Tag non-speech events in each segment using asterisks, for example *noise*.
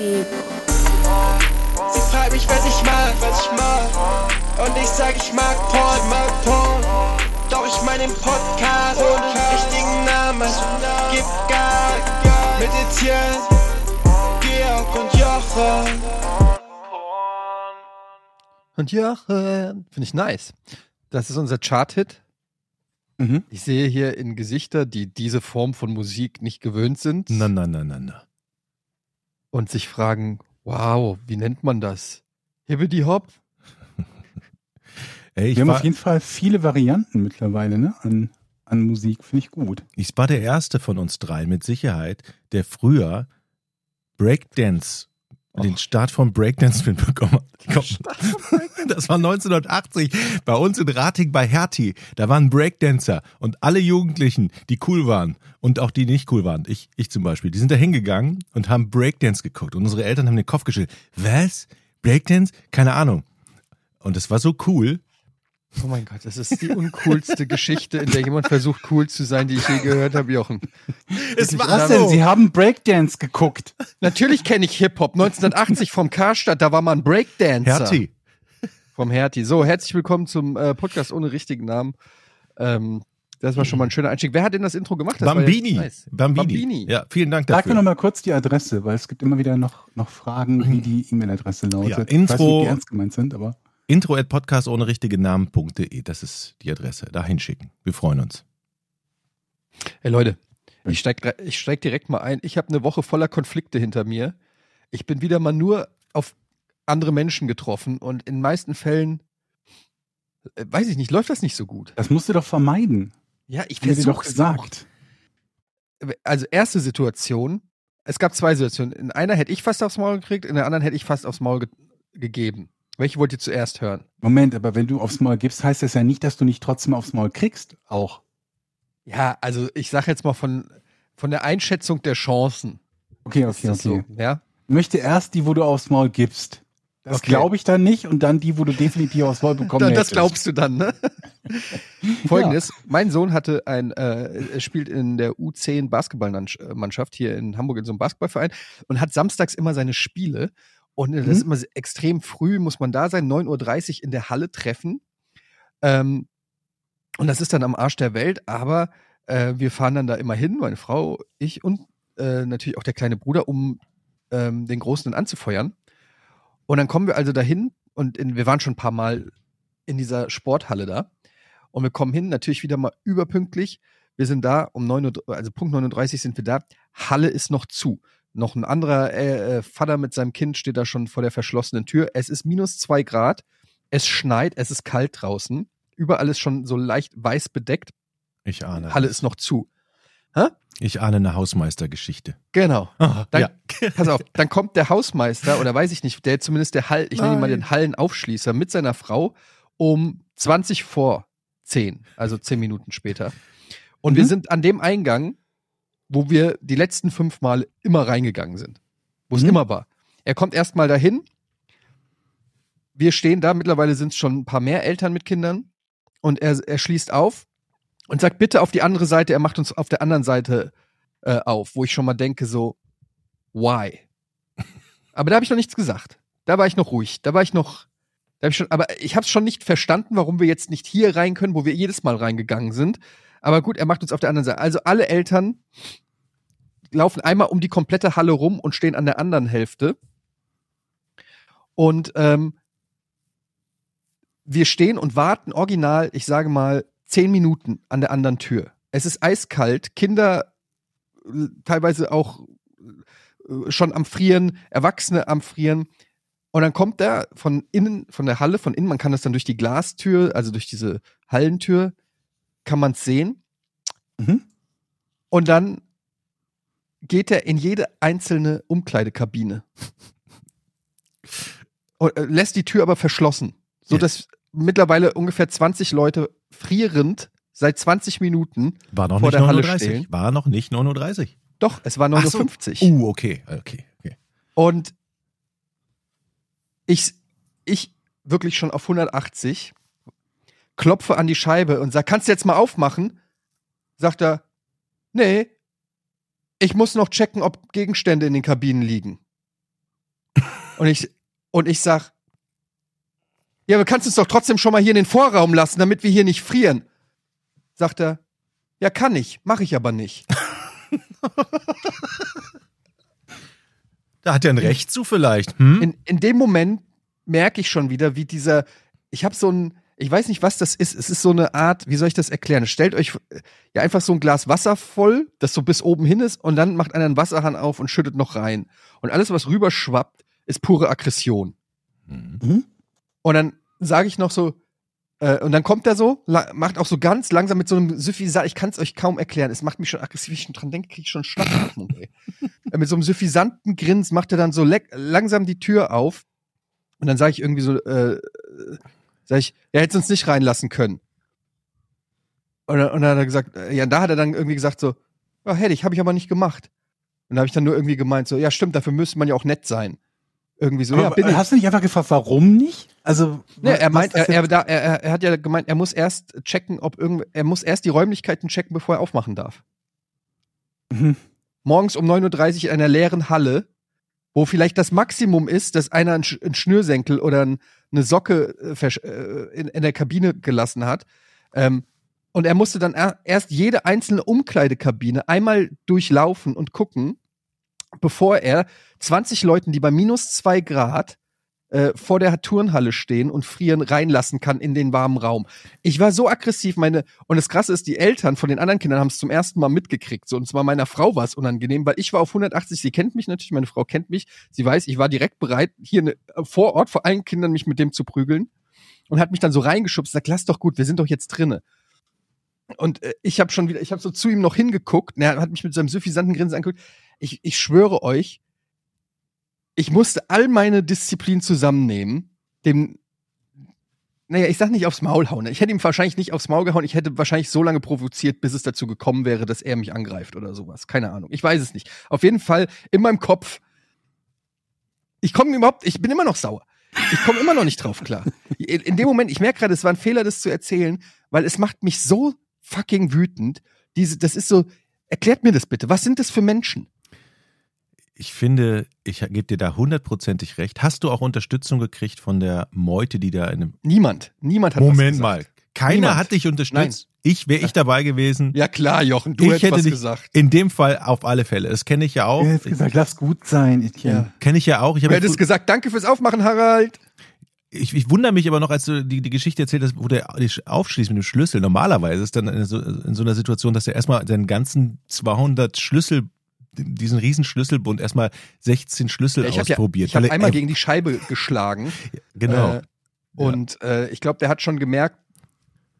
Sie fragt mich, was ich mag, was ich mag. Und ich sag, ich mag Porn, mag Porn. Doch ich mein den Podcast ohne richtigen Namen. Gib gar, mit Etienne, Georg und Jochen. Und Jochen. Finde ich nice. Das ist unser Chart-Hit. Mhm. Ich sehe hier in Gesichter, die diese Form von Musik nicht gewöhnt sind Na, na, na, na, na. Und sich fragen, wow, wie nennt man das? Hibbidi Hop? *laughs* Ey, ich Wir haben auf jeden Fall viele Varianten mittlerweile ne? an, an Musik. Finde ich gut. ich war der erste von uns drei mit Sicherheit, der früher Breakdance, den Start vom Breakdance mitbekommen hat. *laughs* Das war 1980 bei uns in Rating bei Hertie. Da waren Breakdancer und alle Jugendlichen, die cool waren und auch die nicht cool waren, ich, ich zum Beispiel, die sind da hingegangen und haben Breakdance geguckt und unsere Eltern haben den Kopf geschüttelt. Was? Breakdance? Keine Ahnung. Und es war so cool. Oh mein Gott, das ist die uncoolste Geschichte, in der jemand versucht, cool zu sein, die ich je gehört habe, Jochen. Es war Was denn? Sie haben Breakdance geguckt. Natürlich kenne ich Hip-Hop. 1980 vom Karstadt, da war man Breakdancer. Hertie. Vom Hertie. So, herzlich willkommen zum äh, Podcast ohne richtigen Namen. Ähm, das war schon mal ein schöner Einstieg. Wer hat denn das Intro gemacht? Das Bambini. jetzt nice. Bambini. Bambini. Ja, vielen Dank Sag dafür. mir noch mal kurz die Adresse, weil es gibt immer wieder noch, noch Fragen, wie die E-Mail-Adresse lautet. Ja, ich weiß nicht, ob Intro- die ernst gemeint sind, aber Intro at podcast ohne richtige Namen.de. Das ist die Adresse. Da hinschicken. Wir freuen uns. Hey Leute, ich steig, ich steig direkt mal ein. Ich habe eine Woche voller Konflikte hinter mir. Ich bin wieder mal nur auf andere Menschen getroffen und in den meisten Fällen, äh, weiß ich nicht, läuft das nicht so gut. das musst du doch vermeiden. Ja, ich dir doch versuche gesagt. Also erste Situation, es gab zwei Situationen. In einer hätte ich fast aufs Maul gekriegt, in der anderen hätte ich fast aufs Maul ge gegeben. Welche wollt ihr zuerst hören? Moment, aber wenn du aufs Maul gibst, heißt das ja nicht, dass du nicht trotzdem aufs Maul kriegst. Auch. Ja, also ich sage jetzt mal von, von der Einschätzung der Chancen. Okay, okay, okay. So, ja? Ich möchte erst die, wo du aufs Maul gibst. Das Okay. glaube ich dann nicht und dann die, wo du definitiv aufs Maul bekommen *laughs* Da, das glaubst du dann, ne? *laughs* Folgendes, mein Sohn hatte ein, äh, spielt in der U10 Basketballmannschaft hier in Hamburg in so einem Basketballverein und hat samstags immer seine Spiele. Und äh, das ist Mhm. immer extrem früh, muss man da sein, 9.30 Uhr in der Halle treffen. Ähm, und das ist dann am Arsch der Welt, aber äh, wir fahren dann da immer hin, meine Frau, ich und äh, natürlich auch der kleine Bruder, um ähm, den Großen dann anzufeuern. Und dann kommen wir also dahin und in, wir waren schon ein paar Mal in dieser Sporthalle da. Und wir kommen hin, natürlich wieder mal überpünktlich. Wir sind da um 9 Uhr, also Punkt 39 sind wir da. Halle ist noch zu. Noch ein anderer äh, äh, Vater mit seinem Kind steht da schon vor der verschlossenen Tür. Es ist minus zwei Grad. Es schneit, es ist kalt draußen. Überall ist schon so leicht weiß bedeckt. Ich ahne. Halle ist noch zu. Ich ahne eine Hausmeistergeschichte. Genau. Ah, Dann, ja. *laughs* Pass auf, dann kommt der Hausmeister oder weiß ich nicht, der zumindest der Hall, ich nenne ihn mal den Hallenaufschließer mit seiner Frau um 20 vor 10, also 10 Minuten später. Und wir Mhm. sind an dem Eingang, wo wir die letzten fünf Mal immer reingegangen sind. Wo es Mhm. immer war. Er kommt erstmal dahin. Wir stehen da, mittlerweile sind es schon ein paar mehr Eltern mit Kindern. Und er, er schließt auf und sagt bitte auf die andere Seite, er macht uns auf der anderen Seite äh, auf, wo ich schon mal denke, so, why? *laughs* Aber da habe ich noch nichts gesagt. Da war ich noch ruhig. Da war ich noch. Da hab ich schon, aber ich habe es schon nicht verstanden, warum wir jetzt nicht hier rein können, wo wir jedes Mal reingegangen sind. Aber gut, er macht uns auf der anderen Seite. Also alle Eltern laufen einmal um die komplette Halle rum und stehen an der anderen Hälfte. Und ähm, wir stehen und warten original, ich sage mal, zehn Minuten an der anderen Tür. Es ist eiskalt, Kinder äh, teilweise auch äh, schon am Frieren, Erwachsene am Frieren. Und dann kommt er von innen, von der Halle, von innen, man kann das dann durch die Glastür, also durch diese Hallentür, kann man es sehen. Mhm. Und dann geht er in jede einzelne Umkleidekabine. Und, äh, lässt die Tür aber verschlossen, so Ja. dass mittlerweile ungefähr 20 Leute frierend seit 20 Minuten War noch vor nicht der Halle 39. stehen. War noch nicht 39. Doch, es war Ach so. 59. Uh, okay. Okay. okay. Und ich, ich wirklich schon auf 180 klopfe an die Scheibe und sag, kannst du jetzt mal aufmachen? Sagt er, nee, ich muss noch checken, ob Gegenstände in den Kabinen liegen. *laughs* Und ich, und ich sag, ja, aber kannst uns doch trotzdem schon mal hier in den Vorraum lassen, damit wir hier nicht frieren. Sagt er, ja, kann ich, mache ich aber nicht. *laughs* Da hat er ein Recht zu vielleicht. Hm? In, in dem Moment merke ich schon wieder, wie dieser, ich habe so ein, ich weiß nicht, was das ist. Es ist so eine Art, wie soll ich das erklären? Stellt euch äh, ja einfach so ein Glas Wasser voll, das so bis oben hin ist, und dann macht einer einen Wasserhahn auf und schüttet noch rein. Und alles, was rüberschwappt, ist pure Aggression. Mhm. Und dann sage ich noch so, äh, und dann kommt er so, macht auch so ganz langsam mit so einem Suffisant, ich kann es euch kaum erklären, es macht mich schon aggressiv, wenn ich schon dran denke, kriege ich schon Schnappatmung, ey. *laughs* Äh, mit so einem suffisanten Grins macht er dann so langsam die Tür auf und dann sage ich irgendwie so, äh, sag ich, ja, hättest uns nicht reinlassen können. Und dann, und dann hat er gesagt, äh, ja, da hat er dann irgendwie gesagt so, ja, hätte ich, habe ich aber nicht gemacht. Und da habe ich dann nur irgendwie gemeint so, ja, stimmt, dafür müsste man ja auch nett sein. Irgendwie so, ja, Aber ich. hast du nicht einfach gefragt, warum nicht? Also, Nee, was- er meint, er, er, da, er, er hat ja gemeint, er muss erst checken, ob irgend, er muss erst die Räumlichkeiten checken, bevor er aufmachen darf. Mhm. Morgens um 9.30 Uhr in einer leeren Halle, wo vielleicht das Maximum ist, dass einer einen, Sch einen Schnürsenkel oder ein, eine Socke äh, äh, in, in der Kabine gelassen hat. Ähm, und er musste dann er, erst jede einzelne Umkleidekabine einmal durchlaufen und gucken, bevor er 20 Leuten, die bei minus zwei Grad äh, vor der Turnhalle stehen und frieren reinlassen kann in den warmen Raum. Ich war so aggressiv, meine, und das Krasse ist, die Eltern von den anderen Kindern haben es zum ersten Mal mitgekriegt. So, und zwar meiner Frau war es unangenehm, weil ich war auf 180, sie kennt mich natürlich, meine Frau kennt mich, sie weiß, ich war direkt bereit, hier ne, vor Ort vor allen Kindern mich mit dem zu prügeln und hat mich dann so reingeschubst, sagt, lass doch gut, wir sind doch jetzt drinne. Und äh, ich habe schon wieder, ich habe so zu ihm noch hingeguckt, er hat mich mit seinem suffisanten Grinsen angeguckt. Ich, ich schwöre euch, ich musste all meine Disziplin zusammennehmen, dem, naja, ich sag nicht aufs Maul hauen. Ich hätte ihm wahrscheinlich nicht aufs Maul gehauen. Ich hätte wahrscheinlich so lange provoziert, bis es dazu gekommen wäre, dass er mich angreift oder sowas. Keine Ahnung. Ich weiß es nicht. Auf jeden Fall in meinem Kopf. Ich komme überhaupt, ich bin immer noch sauer. Ich komme immer noch nicht drauf klar. In, in dem Moment, ich merke gerade, es war ein Fehler, das zu erzählen, weil es macht mich so fucking wütend. Diese, das ist so, erklärt mir das bitte. Was sind das für Menschen? Ich finde, ich gebe dir da hundertprozentig recht. Hast du auch Unterstützung gekriegt von der Meute, die da in einem Niemand. Niemand hat was Moment mal. Keiner Niemand. hat dich unterstützt. Ich wäre ich dabei gewesen. Ja klar, Jochen, du ich hättest hätte was dich gesagt. in dem Fall auf alle Fälle. Das kenne ich ja auch. Er hat gesagt, lass gut sein, Etienne. Kenne ich ja auch. Ich, Du habe hättest gesagt, danke fürs Aufmachen, Harald. ich, ich wundere mich aber noch, als du die, die Geschichte erzählt hast, wo der dich aufschließt mit dem Schlüssel. Normalerweise ist dann in so, in so einer Situation, dass er erstmal seinen ganzen 200 Schlüssel, diesen riesen Schlüsselbund, erstmal 16 Schlüssel ich habe ja, ausprobiert. ich hab weil er- einmal er- gegen die Scheibe geschlagen. *laughs* Genau. Äh, und äh, ich glaube, der hat schon gemerkt,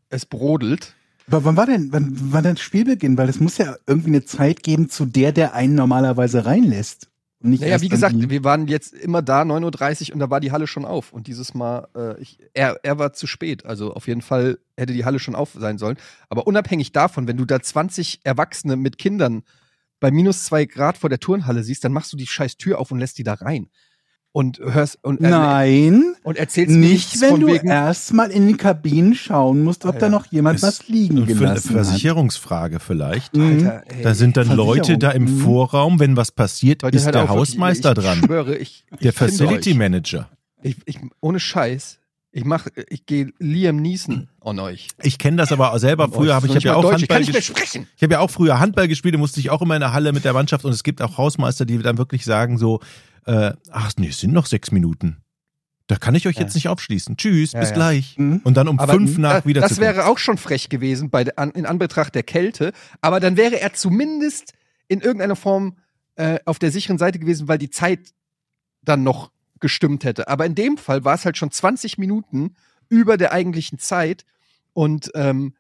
es brodelt. Aber wann war denn, wann war denn Spielbeginn? Weil es muss ja irgendwie eine Zeit geben, zu der der einen normalerweise reinlässt. Und nicht Naja, wie gesagt, die- wir waren jetzt immer da, 9.30 Uhr, und da war die Halle schon auf. Und dieses Mal, äh, ich, er, er war zu spät. Also auf jeden Fall hätte die Halle schon auf sein sollen. Aber unabhängig davon, wenn du da 20 Erwachsene mit Kindern bei minus zwei Grad vor der Turnhalle siehst, dann machst du die scheiß Tür auf und lässt die da rein. Und hörst und, äh, Nein, und erzählst nicht, wenn von du wegen, erstmal in die Kabinen schauen musst, ob Ja, da noch jemand Ist was liegen Und für- gelassen hat. Versicherungsfrage vielleicht. Alter, ey, Da sind dann. Leute da im Mhm. Vorraum, wenn was passiert, Leute, ist der auf, Hausmeister ich, dran. Ich schwöre, ich, ich Der Facility euch. Manager. Ich, ich, ohne Scheiß. Ich mach, ich gehe Liam Neeson an euch. Ich kenne das aber selber früher, habe ich habe ja auch Deutsch, ich kann Handball nicht mehr gespielt. sprechen. Ich habe ja auch früher Handball gespielt, da musste ich auch immer in der Halle mit der Mannschaft und es gibt auch Hausmeister, die dann wirklich sagen so, äh, ach nee, es sind noch sechs Minuten. Da kann ich euch Ja. jetzt nicht aufschließen. Tschüss, Ja, bis ja. gleich. Mhm. Und dann um Aber fünf nach das, wieder das wäre auch schon frech gewesen bei an, in Anbetracht der Kälte. Aber dann wäre er zumindest in irgendeiner Form äh, auf der sicheren Seite gewesen, weil die Zeit dann noch gestimmt hätte. Aber in dem Fall war es halt schon 20 Minuten über der eigentlichen Zeit. Und ähm,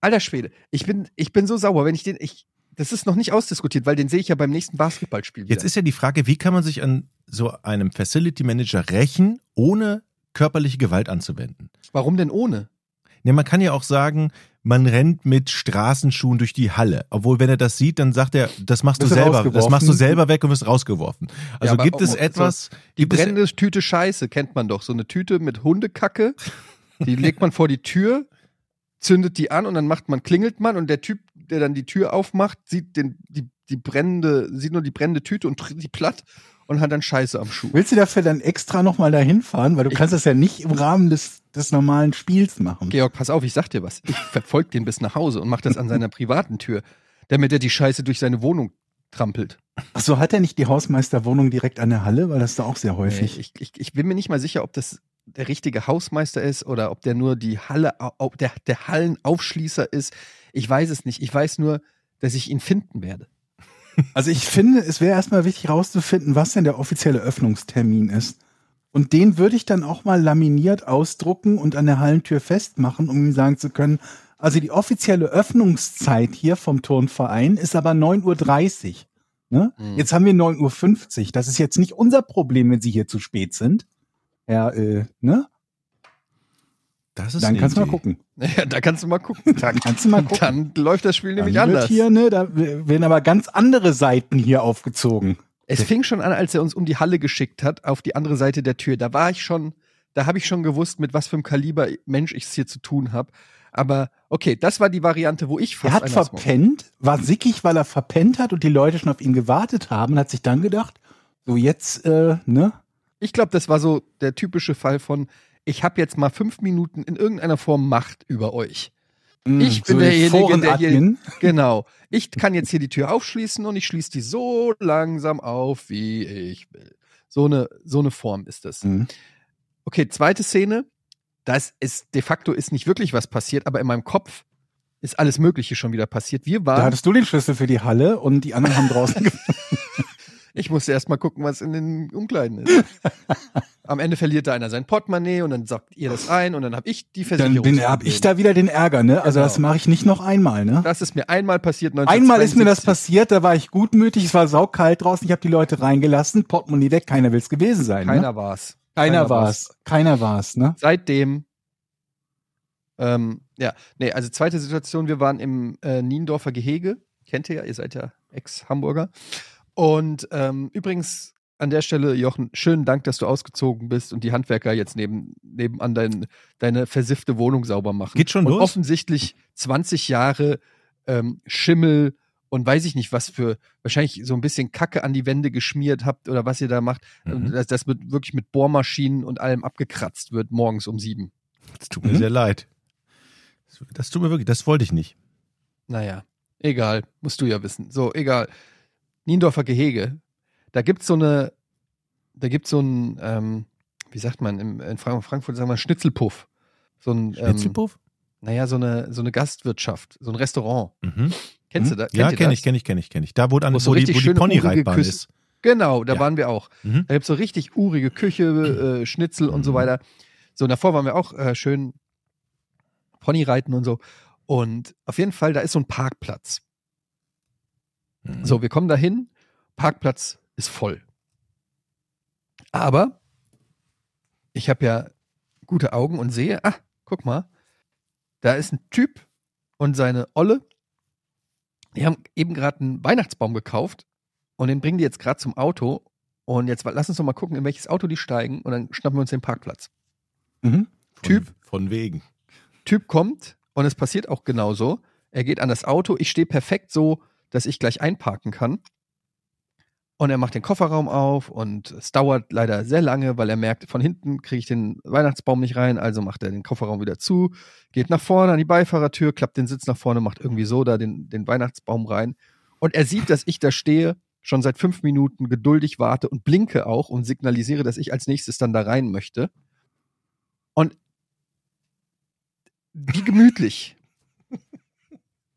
alter Schwede, ich bin, ich bin so sauer, wenn ich den, ich, das ist noch nicht ausdiskutiert, weil den sehe ich ja beim nächsten Basketballspiel wieder. Jetzt ist ja die Frage, wie kann man sich an so einem Facility Manager rächen, ohne körperliche Gewalt anzuwenden? Warum denn ohne? Ne, man kann ja auch sagen, man rennt mit Straßenschuhen durch die Halle. Obwohl, wenn er das sieht, dann sagt er, das machst du selber, das machst du selber weg und wirst rausgeworfen. Also aber gibt es so- etwas, Die gibt es, brennende Tüte Scheiße kennt man doch. So eine Tüte mit Hundekacke. Die legt man vor die Tür, zündet die an und dann macht man, klingelt man und der Typ, der dann die Tür aufmacht, sieht den, die, die brennende, sieht nur die brennende Tüte und tritt die platt und hat dann Scheiße am Schuh. Willst du dafür dann extra nochmal dahin fahren? Weil du Ich- kannst das ja nicht im Rahmen des, des normalen Spiels machen. Georg, pass auf, ich sag dir was. Ich verfolge den bis nach Hause und mach das an seiner *laughs* privaten Tür, damit er die Scheiße durch seine Wohnung trampelt. Ach so, hat er nicht die Hausmeisterwohnung direkt an der Halle? Weil das ist da auch sehr Nee, häufig. ich, ich, ich bin mir nicht mal sicher, ob das der richtige Hausmeister ist oder ob der nur die Halle, der, der Hallenaufschließer ist. Ich weiß es nicht. Ich weiß nur, dass ich ihn finden werde. Also ich finde, es wäre erstmal wichtig herauszufinden, was denn der offizielle Öffnungstermin ist. Und den würde ich dann auch mal laminiert ausdrucken und an der Hallentür festmachen, um ihm sagen zu können, also die offizielle Öffnungszeit hier vom Turnverein ist aber 9.30 Uhr. Ne? Mhm. Jetzt haben wir 9.50 Uhr. Das ist jetzt nicht unser Problem, wenn Sie hier zu spät sind. Ja, äh, ne? Das ist Dann kannst du mal Idee. gucken. *laughs* Ja, da kannst du mal gucken. Da kannst du mal *laughs* gucken. Dann läuft das Spiel nämlich Dann anders. Hier, ne, da werden aber ganz andere Seiten hier aufgezogen. Es fing schon an, als er uns um die Halle geschickt hat, auf die andere Seite der Tür. Da war ich schon, da habe ich schon gewusst, mit was für einem Kaliber Mensch ich es hier zu tun habe. Aber okay, das war die Variante, wo ich Er fast hat einen Asthma- verpennt, war sickig, weil er verpennt hat und die Leute schon auf ihn gewartet haben und hat sich dann gedacht, so jetzt, äh, ne? Ich glaube, das war so der typische Fall von, ich habe jetzt mal fünf Minuten in irgendeiner Form Macht über euch. Ich bin derjenige, der hier-. Genau. Ich kann jetzt hier die Tür aufschließen und ich schließe die so langsam auf, wie ich will. So eine, so eine Form ist das. Mhm. Okay, zweite Szene. Das ist de facto ist nicht wirklich was passiert, aber in meinem Kopf ist alles Mögliche schon wieder passiert. Wir Da waren, hattest du den Schlüssel für die Halle und die anderen haben draußen *laughs* ich musste erst mal gucken, was in den Umkleiden ist. *laughs* Am Ende verliert da einer sein Portemonnaie und dann sagt ihr das ein und dann habe ich die Dann Versicherung. bin, hab ich da wieder den Ärger, ne? Also Genau. das mache ich nicht noch einmal, ne? Das ist mir einmal passiert. Einmal ist mir das 1972. passiert, da war ich gutmütig, es war saukalt draußen, ich habe die Leute reingelassen, Portemonnaie weg, keiner will's gewesen sein. ne? Keiner war's. Keiner war's. Keiner war's, ne? Seitdem, ähm, ja, nee, also zweite Situation, wir waren im äh, Niendorfer Gehege. Kennt ihr ja, ihr seid ja Ex-Hamburger. Und ähm, übrigens an der Stelle, Jochen, schönen Dank, dass du ausgezogen bist und die Handwerker jetzt neben, nebenan dein, deine versiffte Wohnung sauber machen. Geht schon und los? offensichtlich 20 Jahre ähm, Schimmel und weiß ich nicht, was für, wahrscheinlich so ein bisschen Kacke an die Wände geschmiert habt oder was ihr da macht, Mhm. dass das mit, wirklich mit Bohrmaschinen und allem abgekratzt wird morgens um sieben. Das tut mir Mhm. sehr leid. Das- Das tut mir wirklich, das wollte ich nicht. Naja, egal, musst du ja wissen. So, egal. Niendorfer Gehege, da gibt's so eine, da gibt's so ein, ähm, wie sagt man, im, in Frank Frankfurt sagen wir Schnitzelpuff. So ein, ähm, Schnitzelpuff? naja, so eine, so eine Gastwirtschaft, so ein Restaurant. Mhm. Kennst Mhm. du das? Ja, Kennt ihr kenne ich, kenne ich, kenne ich, kenne ich. Da, wo, an, Wo wo, es so die, richtig wo die Ponyreitbahn ist. Genau, da Ja. waren wir auch. Mhm. Da gibt's so richtig urige Küche, äh, Schnitzel und so Mhm. weiter. So, und davor waren wir auch äh, schön Ponyreiten und so. Und auf jeden Fall, da ist so ein Parkplatz. Mhm. So, wir kommen dahin, Parkplatz ist voll. Aber ich habe ja gute Augen und sehe, ah, guck mal, da ist ein Typ und seine Olle. Die haben eben gerade einen Weihnachtsbaum gekauft und den bringen die jetzt gerade zum Auto. Und jetzt lass uns doch mal gucken, in welches Auto die steigen und dann schnappen wir uns den Parkplatz. Mhm. Von, Typ. Von wegen. Typ kommt und es passiert auch genauso. Er geht an das Auto, ich stehe perfekt so, dass ich gleich einparken kann. Und er macht den Kofferraum auf und es dauert leider sehr lange, weil er merkt, von hinten kriege ich den Weihnachtsbaum nicht rein, also macht er den Kofferraum wieder zu, geht nach vorne an die Beifahrertür, klappt den Sitz nach vorne, macht irgendwie so da den, den Weihnachtsbaum rein. Und er sieht, dass ich da stehe, schon seit fünf Minuten geduldig warte und blinke auch und signalisiere, dass ich als nächstes dann da rein möchte. Und wie gemütlich.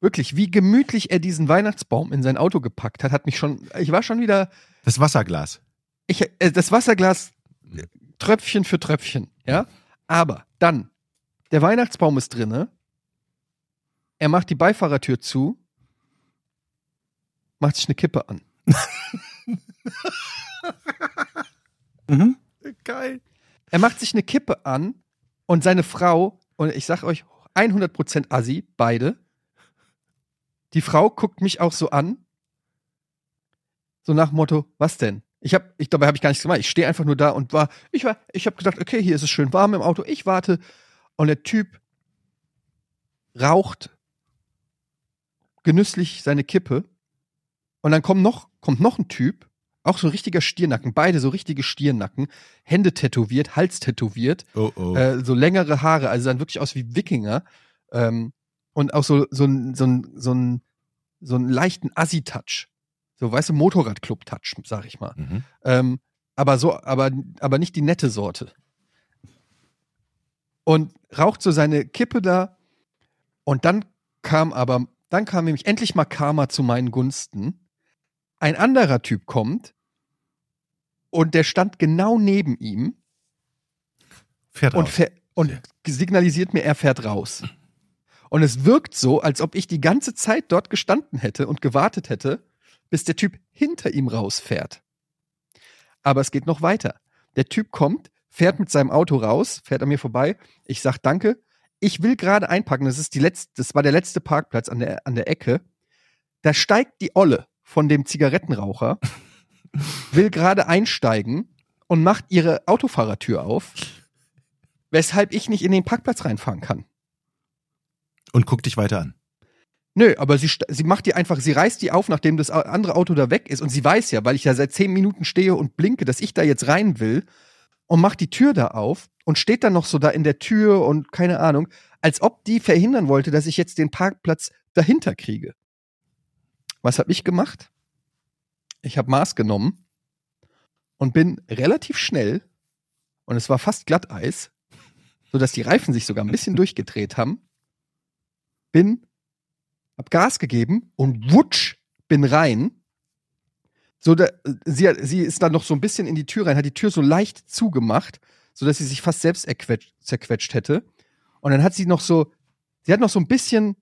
Wirklich, wie gemütlich er diesen Weihnachtsbaum in sein Auto gepackt hat, hat mich schon, ich war schon wieder, Das Wasserglas. ich, äh, das Wasserglas Tröpfchen für Tröpfchen, ja. Aber dann, der Weihnachtsbaum ist drinne, er macht die Beifahrertür zu, macht sich eine Kippe an. *laughs* Mhm. Geil. Er macht sich eine Kippe an und seine Frau, und ich sag euch 100% Assi, beide. Die Frau guckt mich auch so an, so nach dem Motto, was denn? Ich habe, ich dabei habe ich gar nichts gemacht. Ich stehe einfach nur da und war, ich war, ich habe gedacht, okay, hier ist es schön warm im Auto. Ich warte und der Typ raucht genüsslich seine Kippe und dann kommt noch, kommt noch ein Typ Auch so ein richtiger Stiernacken, beide so richtige Stiernacken, Hände tätowiert, Hals tätowiert, Oh, oh. äh, so längere Haare, also sahen wirklich aus wie Wikinger. Ähm, und auch so, so, ein, so, ein, so, ein, so einen leichten Assi-Touch. So, weißt du, Motorradclub-Touch, sag ich mal. Mhm. Ähm, aber so, aber, aber nicht die nette Sorte. Und raucht so seine Kippe da. Und dann kam aber, dann kam nämlich endlich mal Karma zu meinen Gunsten. Ein anderer Typ kommt und der stand genau neben ihm Fährt und, raus. und signalisiert mir, er fährt raus. Und es wirkt so, als ob ich die ganze Zeit dort gestanden hätte und gewartet hätte, bis der Typ hinter ihm rausfährt. Aber es geht noch weiter. Der Typ kommt, fährt mit seinem Auto raus, fährt an mir vorbei. Ich sag Danke. Ich will gerade einpacken. Das ist die letzte, das war der letzte Parkplatz an der, an der Ecke. Da steigt die Olle von dem Zigarettenraucher, will gerade einsteigen und macht ihre Autofahrertür auf, weshalb ich nicht in den Parkplatz reinfahren kann. Und guck dich weiter an. Nö, aber sie, sie macht die einfach, sie reißt die auf, nachdem das andere Auto da weg ist. Und sie weiß ja, weil ich da seit zehn Minuten stehe und blinke, dass ich da jetzt rein will und macht die Tür da auf und steht dann noch so da in der Tür und keine Ahnung, als ob die verhindern wollte, dass ich jetzt den Parkplatz dahinter kriege. Was habe ich gemacht? Ich habe Maß genommen und bin relativ schnell, und es war fast Glatteis, sodass die Reifen sich sogar ein bisschen durchgedreht haben, bin hab Gas gegeben und wutsch, bin rein. So, da, sie, sie ist dann noch so ein bisschen in die Tür rein, hat die Tür so leicht zugemacht, so dass sie sich fast selbst erquetscht, zerquetscht hätte. Und dann hat sie noch so, sie hat noch so ein bisschen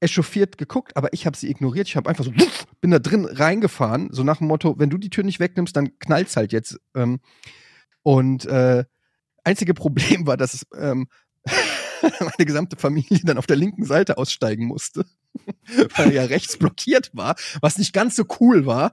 echauffiert geguckt, aber ich habe sie ignoriert. Ich habe einfach so, wuff, bin da drin reingefahren, so nach dem Motto, wenn du die Tür nicht wegnimmst, dann knallt's halt jetzt. Ähm, und äh, einzige Problem *laughs* war, dass ähm, *laughs* meine gesamte Familie dann auf der linken Seite aussteigen musste, *laughs* weil er ja rechts blockiert war, was nicht ganz so cool war.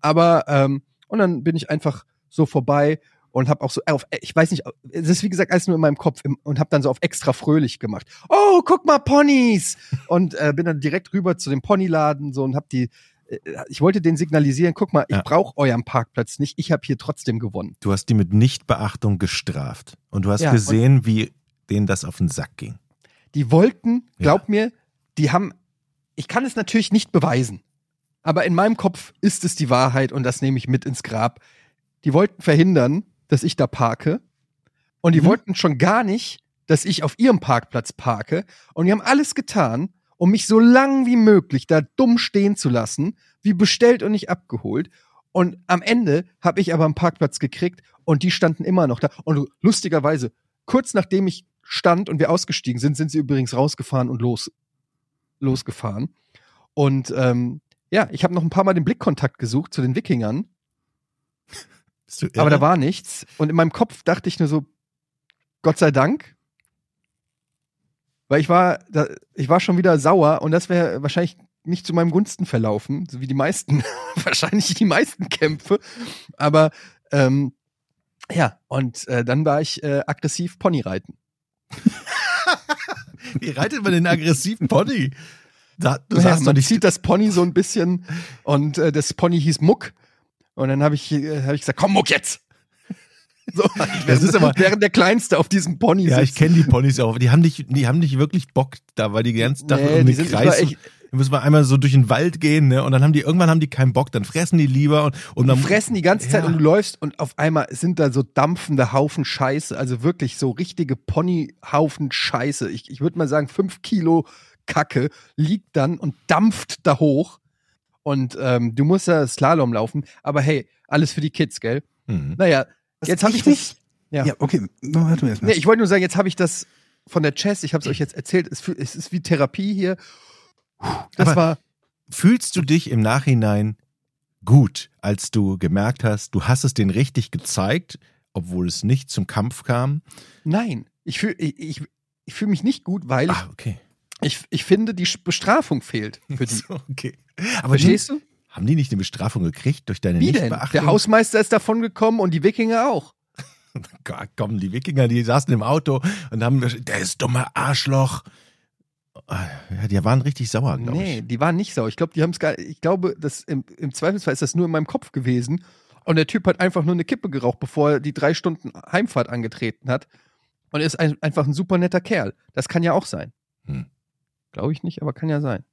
Aber ähm, und dann bin ich einfach so vorbei und habe auch so auf, ich weiß nicht, es ist wie gesagt alles nur in meinem Kopf und habe dann so auf extra fröhlich gemacht. Oh, guck mal Ponys und äh, bin dann direkt rüber zu dem Ponyladen so und habe die äh, ich wollte den signalisieren, guck mal, ich Ja. brauche euren Parkplatz nicht, ich habe hier trotzdem gewonnen. Du hast die mit Nichtbeachtung gestraft. Und du hast Ja, gesehen, wie denen das auf den Sack ging. Die wollten, glaub mir, die haben, ich kann es natürlich nicht beweisen, aber in meinem Kopf ist es die Wahrheit und das nehme ich mit ins Grab. Die wollten verhindern, dass ich da parke und die Mhm. wollten schon gar nicht, dass ich auf ihrem Parkplatz parke und die haben alles getan, um mich so lang wie möglich da dumm stehen zu lassen, wie bestellt und nicht abgeholt. Und am Ende habe ich aber einen Parkplatz gekriegt und die standen immer noch da. Und lustigerweise, kurz nachdem ich stand und wir ausgestiegen sind, sind sie übrigens rausgefahren und los, losgefahren. Und ähm, ja, ich habe noch ein paar Mal den Blickkontakt gesucht zu den Wikingern, *laughs* aber da war nichts. Und in meinem Kopf dachte ich nur so, Gott sei Dank. Weil ich war, da, ich war schon wieder sauer und das wäre wahrscheinlich nicht zu meinem Gunsten verlaufen, so wie die meisten, *laughs* wahrscheinlich die meisten Kämpfe. Aber ähm, ja, und äh, dann war ich äh, aggressiv Ponyreiten. *laughs* Wie reitet man den aggressiven Pony? Da, du Naja, man nicht, zieht das Pony so ein bisschen und äh, das Pony hieß Muck. Und dann habe ich, äh, hab ich gesagt, komm Muck jetzt. So, *laughs* Das ist aber- während der Kleinste auf diesem Pony ja, ich sitzt. kenne die Ponys auch. Die haben nicht, die haben nicht wirklich Bock da, weil die ganzen Tag Nee, die sind Kreis. echt- Da müssen wir einmal so durch den Wald gehen, ne? Und dann haben die, irgendwann haben die keinen Bock, dann fressen die lieber und, und Die dann fressen die ganze Zeit Ja. und du läufst und auf einmal sind da so dampfende Haufen Scheiße, also wirklich so richtige Ponyhaufen Scheiße. Ich, ich würde mal sagen, fünf Kilo Kacke liegt dann und dampft da hoch. Und ähm, du musst ja Slalom laufen, aber hey, alles für die Kids, gell? Mhm. Naja, Was jetzt habe ich das. Ja. Ja, okay, warte erst mal. Nee, ich wollte nur sagen, jetzt habe ich das von der Chess, ich habe es euch jetzt erzählt, es, es ist wie Therapie hier. Das Aber- war, Fühlst du dich im Nachhinein gut, als du gemerkt hast, du hast es denen richtig gezeigt, obwohl es nicht zum Kampf kam? nein, ich fühle ich, ich, ich fühl mich nicht gut, weil Ah, okay. ich, ich finde, die Bestrafung fehlt für die. So, *laughs* okay. Aber Verstehst du? die, haben die nicht eine Bestrafung gekriegt durch deine Wie denn? Der Hausmeister ist davon gekommen und die Wikinger auch. *laughs* Gott, Komm, die Wikinger, die saßen im Auto und haben, der ist dummer Arschloch. Ah, Ja, die waren richtig sauer, glaube Nee, ich. die waren nicht sauer. Ich glaube, die haben es gar Ich glaube, das im, im Zweifelsfall ist das nur in meinem Kopf gewesen. Und der Typ hat einfach nur eine Kippe geraucht, bevor er die drei Stunden Heimfahrt angetreten hat. Und ist ein, einfach ein super netter Kerl. Das kann ja auch sein. Hm. Glaube ich nicht, aber kann ja sein.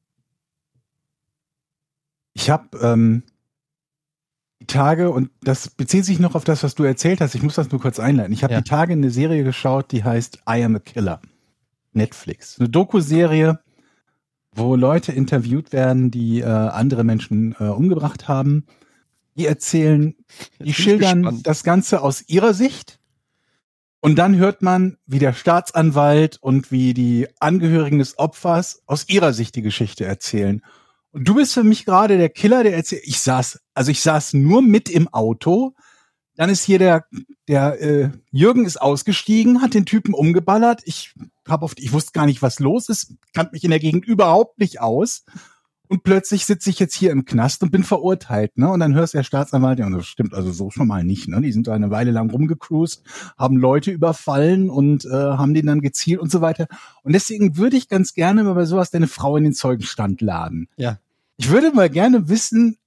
Ich habe ähm, die Tage, und das bezieht sich noch auf das, was du erzählt hast, ich muss das nur kurz einleiten. Ich habe Ja. die Tage eine Serie geschaut, die heißt I Am a Killer. Netflix. Eine Doku-Serie, wo Leute interviewt werden, die äh, andere Menschen äh, umgebracht haben. Die erzählen, die schildern gespannt. das Ganze aus ihrer Sicht. Und dann hört man, wie der Staatsanwalt und wie die Angehörigen des Opfers aus ihrer Sicht die Geschichte erzählen. Und du bist für mich gerade der Killer, der erzählt. Ich saß, also ich saß nur mit im Auto. Dann ist hier der, der äh, Jürgen ist ausgestiegen, hat den Typen umgeballert. Ich hab oft, ich wusste gar nicht, was los ist, kannte mich in der Gegend überhaupt nicht aus. Und plötzlich sitze ich jetzt hier im Knast und bin verurteilt, ne? Und dann hörst du der Staatsanwalt, ja, das stimmt also so schon mal nicht, ne? Die sind da eine Weile lang rumgecruised, haben Leute überfallen und äh, haben den dann gezielt und so weiter. Und deswegen würde ich ganz gerne mal bei sowas deine Frau in den Zeugenstand laden. Ja. Ich würde mal gerne wissen,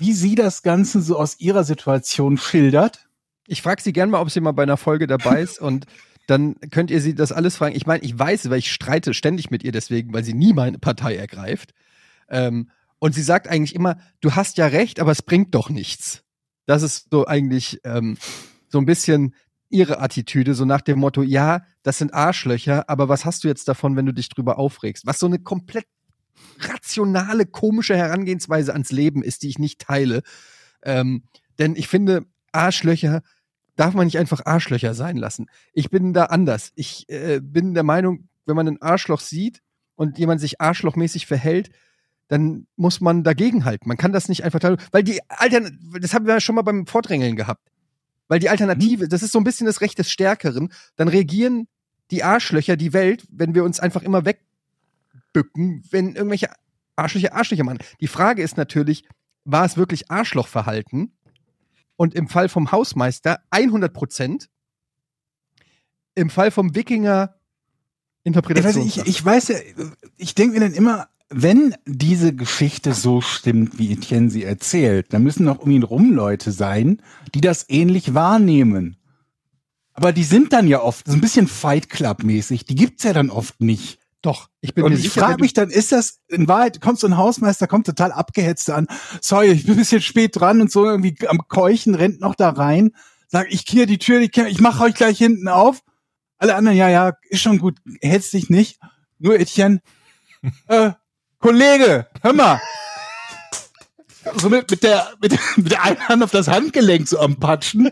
wie sie das Ganze so aus ihrer Situation schildert. Ich frage sie gern mal, ob sie mal bei einer Folge dabei ist *laughs* und dann könnt ihr sie das alles fragen. Ich meine, ich weiß, weil ich streite ständig mit ihr deswegen, weil sie nie meine Partei ergreift. Ähm, und sie sagt eigentlich immer, du hast ja recht, aber es bringt doch nichts. Das ist so eigentlich ähm, so ein bisschen ihre Attitüde, so nach dem Motto, ja, das sind Arschlöcher, aber was hast du jetzt davon, wenn du dich drüber aufregst? Was so eine komplett rationale, komische Herangehensweise ans Leben ist, die ich nicht teile. Ähm, denn ich finde, Arschlöcher darf man nicht einfach Arschlöcher sein lassen. Ich bin da anders. Ich äh, bin der Meinung, wenn man einen Arschloch sieht und jemand sich arschlochmäßig verhält, dann muss man dagegenhalten. Man kann das nicht einfach teilen, weil die Altern das haben wir ja schon mal beim Vordrängeln gehabt. Weil die Alternative, das ist so ein bisschen das Recht des Stärkeren, dann regieren die Arschlöcher die Welt, wenn wir uns einfach immer wegbücken, wenn irgendwelche Arschlöcher Arschlöcher machen. Die Frage ist natürlich, war es wirklich Arschlochverhalten? Und im Fall vom Hausmeister 100 Prozent. Im Fall vom Wikinger Ich weiß, Interpretation. ich, ich weiß ja, ich denke mir dann immer, wenn diese Geschichte so stimmt, wie Etienne sie erzählt, dann müssen doch um ihn rum Leute sein, die das ähnlich wahrnehmen. Aber die sind dann ja oft so ein bisschen Fight Club mäßig. Die gibt's ja dann oft nicht. Doch, ich bin Und mir ich sicher. frage mich dann, ist das in Wahrheit, kommt so ein Hausmeister, kommt total abgehetzt an, sorry, ich bin ein bisschen spät dran und so irgendwie am Keuchen, rennt noch da rein, sagt, ich hier die Tür, die, ich mache euch gleich hinten auf. Alle anderen, ja, ja, ist schon gut, hetzt dich nicht. Nur Etienne, *laughs* äh, Kollege, hör mal. So mit, mit, der, mit, mit der einen Hand auf das Handgelenk so am Patschen.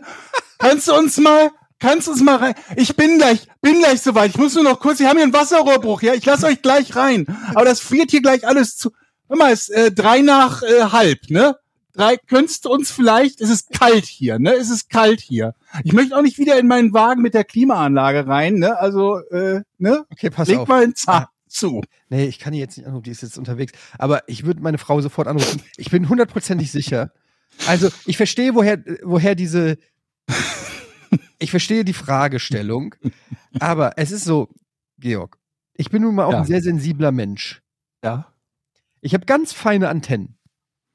Kannst du uns mal, kannst du uns mal rein? Ich bin gleich, bin gleich soweit. Ich muss nur noch kurz, wir haben hier einen Wasserrohrbruch, ja? Ich lasse euch gleich rein. Aber das friert hier gleich alles zu. Hör mal, es ist äh, drei nach äh, halb, ne? Drei, könntest du uns vielleicht, es ist kalt hier, ne? Es ist kalt hier. Ich möchte auch nicht wieder in meinen Wagen mit der Klimaanlage rein, ne? Also, äh, ne? okay, pass Leg auf. mal einen Zahn zu. Nee, ich kann die jetzt nicht anrufen, die ist jetzt unterwegs. Aber ich würde meine Frau sofort anrufen. Ich bin hundertprozentig sicher. Also, ich verstehe, woher, woher diese. Ich verstehe die Fragestellung. Aber es ist so, Georg, ich bin nun mal auch Ja. ein sehr sensibler Mensch. Ja. Ich habe ganz feine Antennen.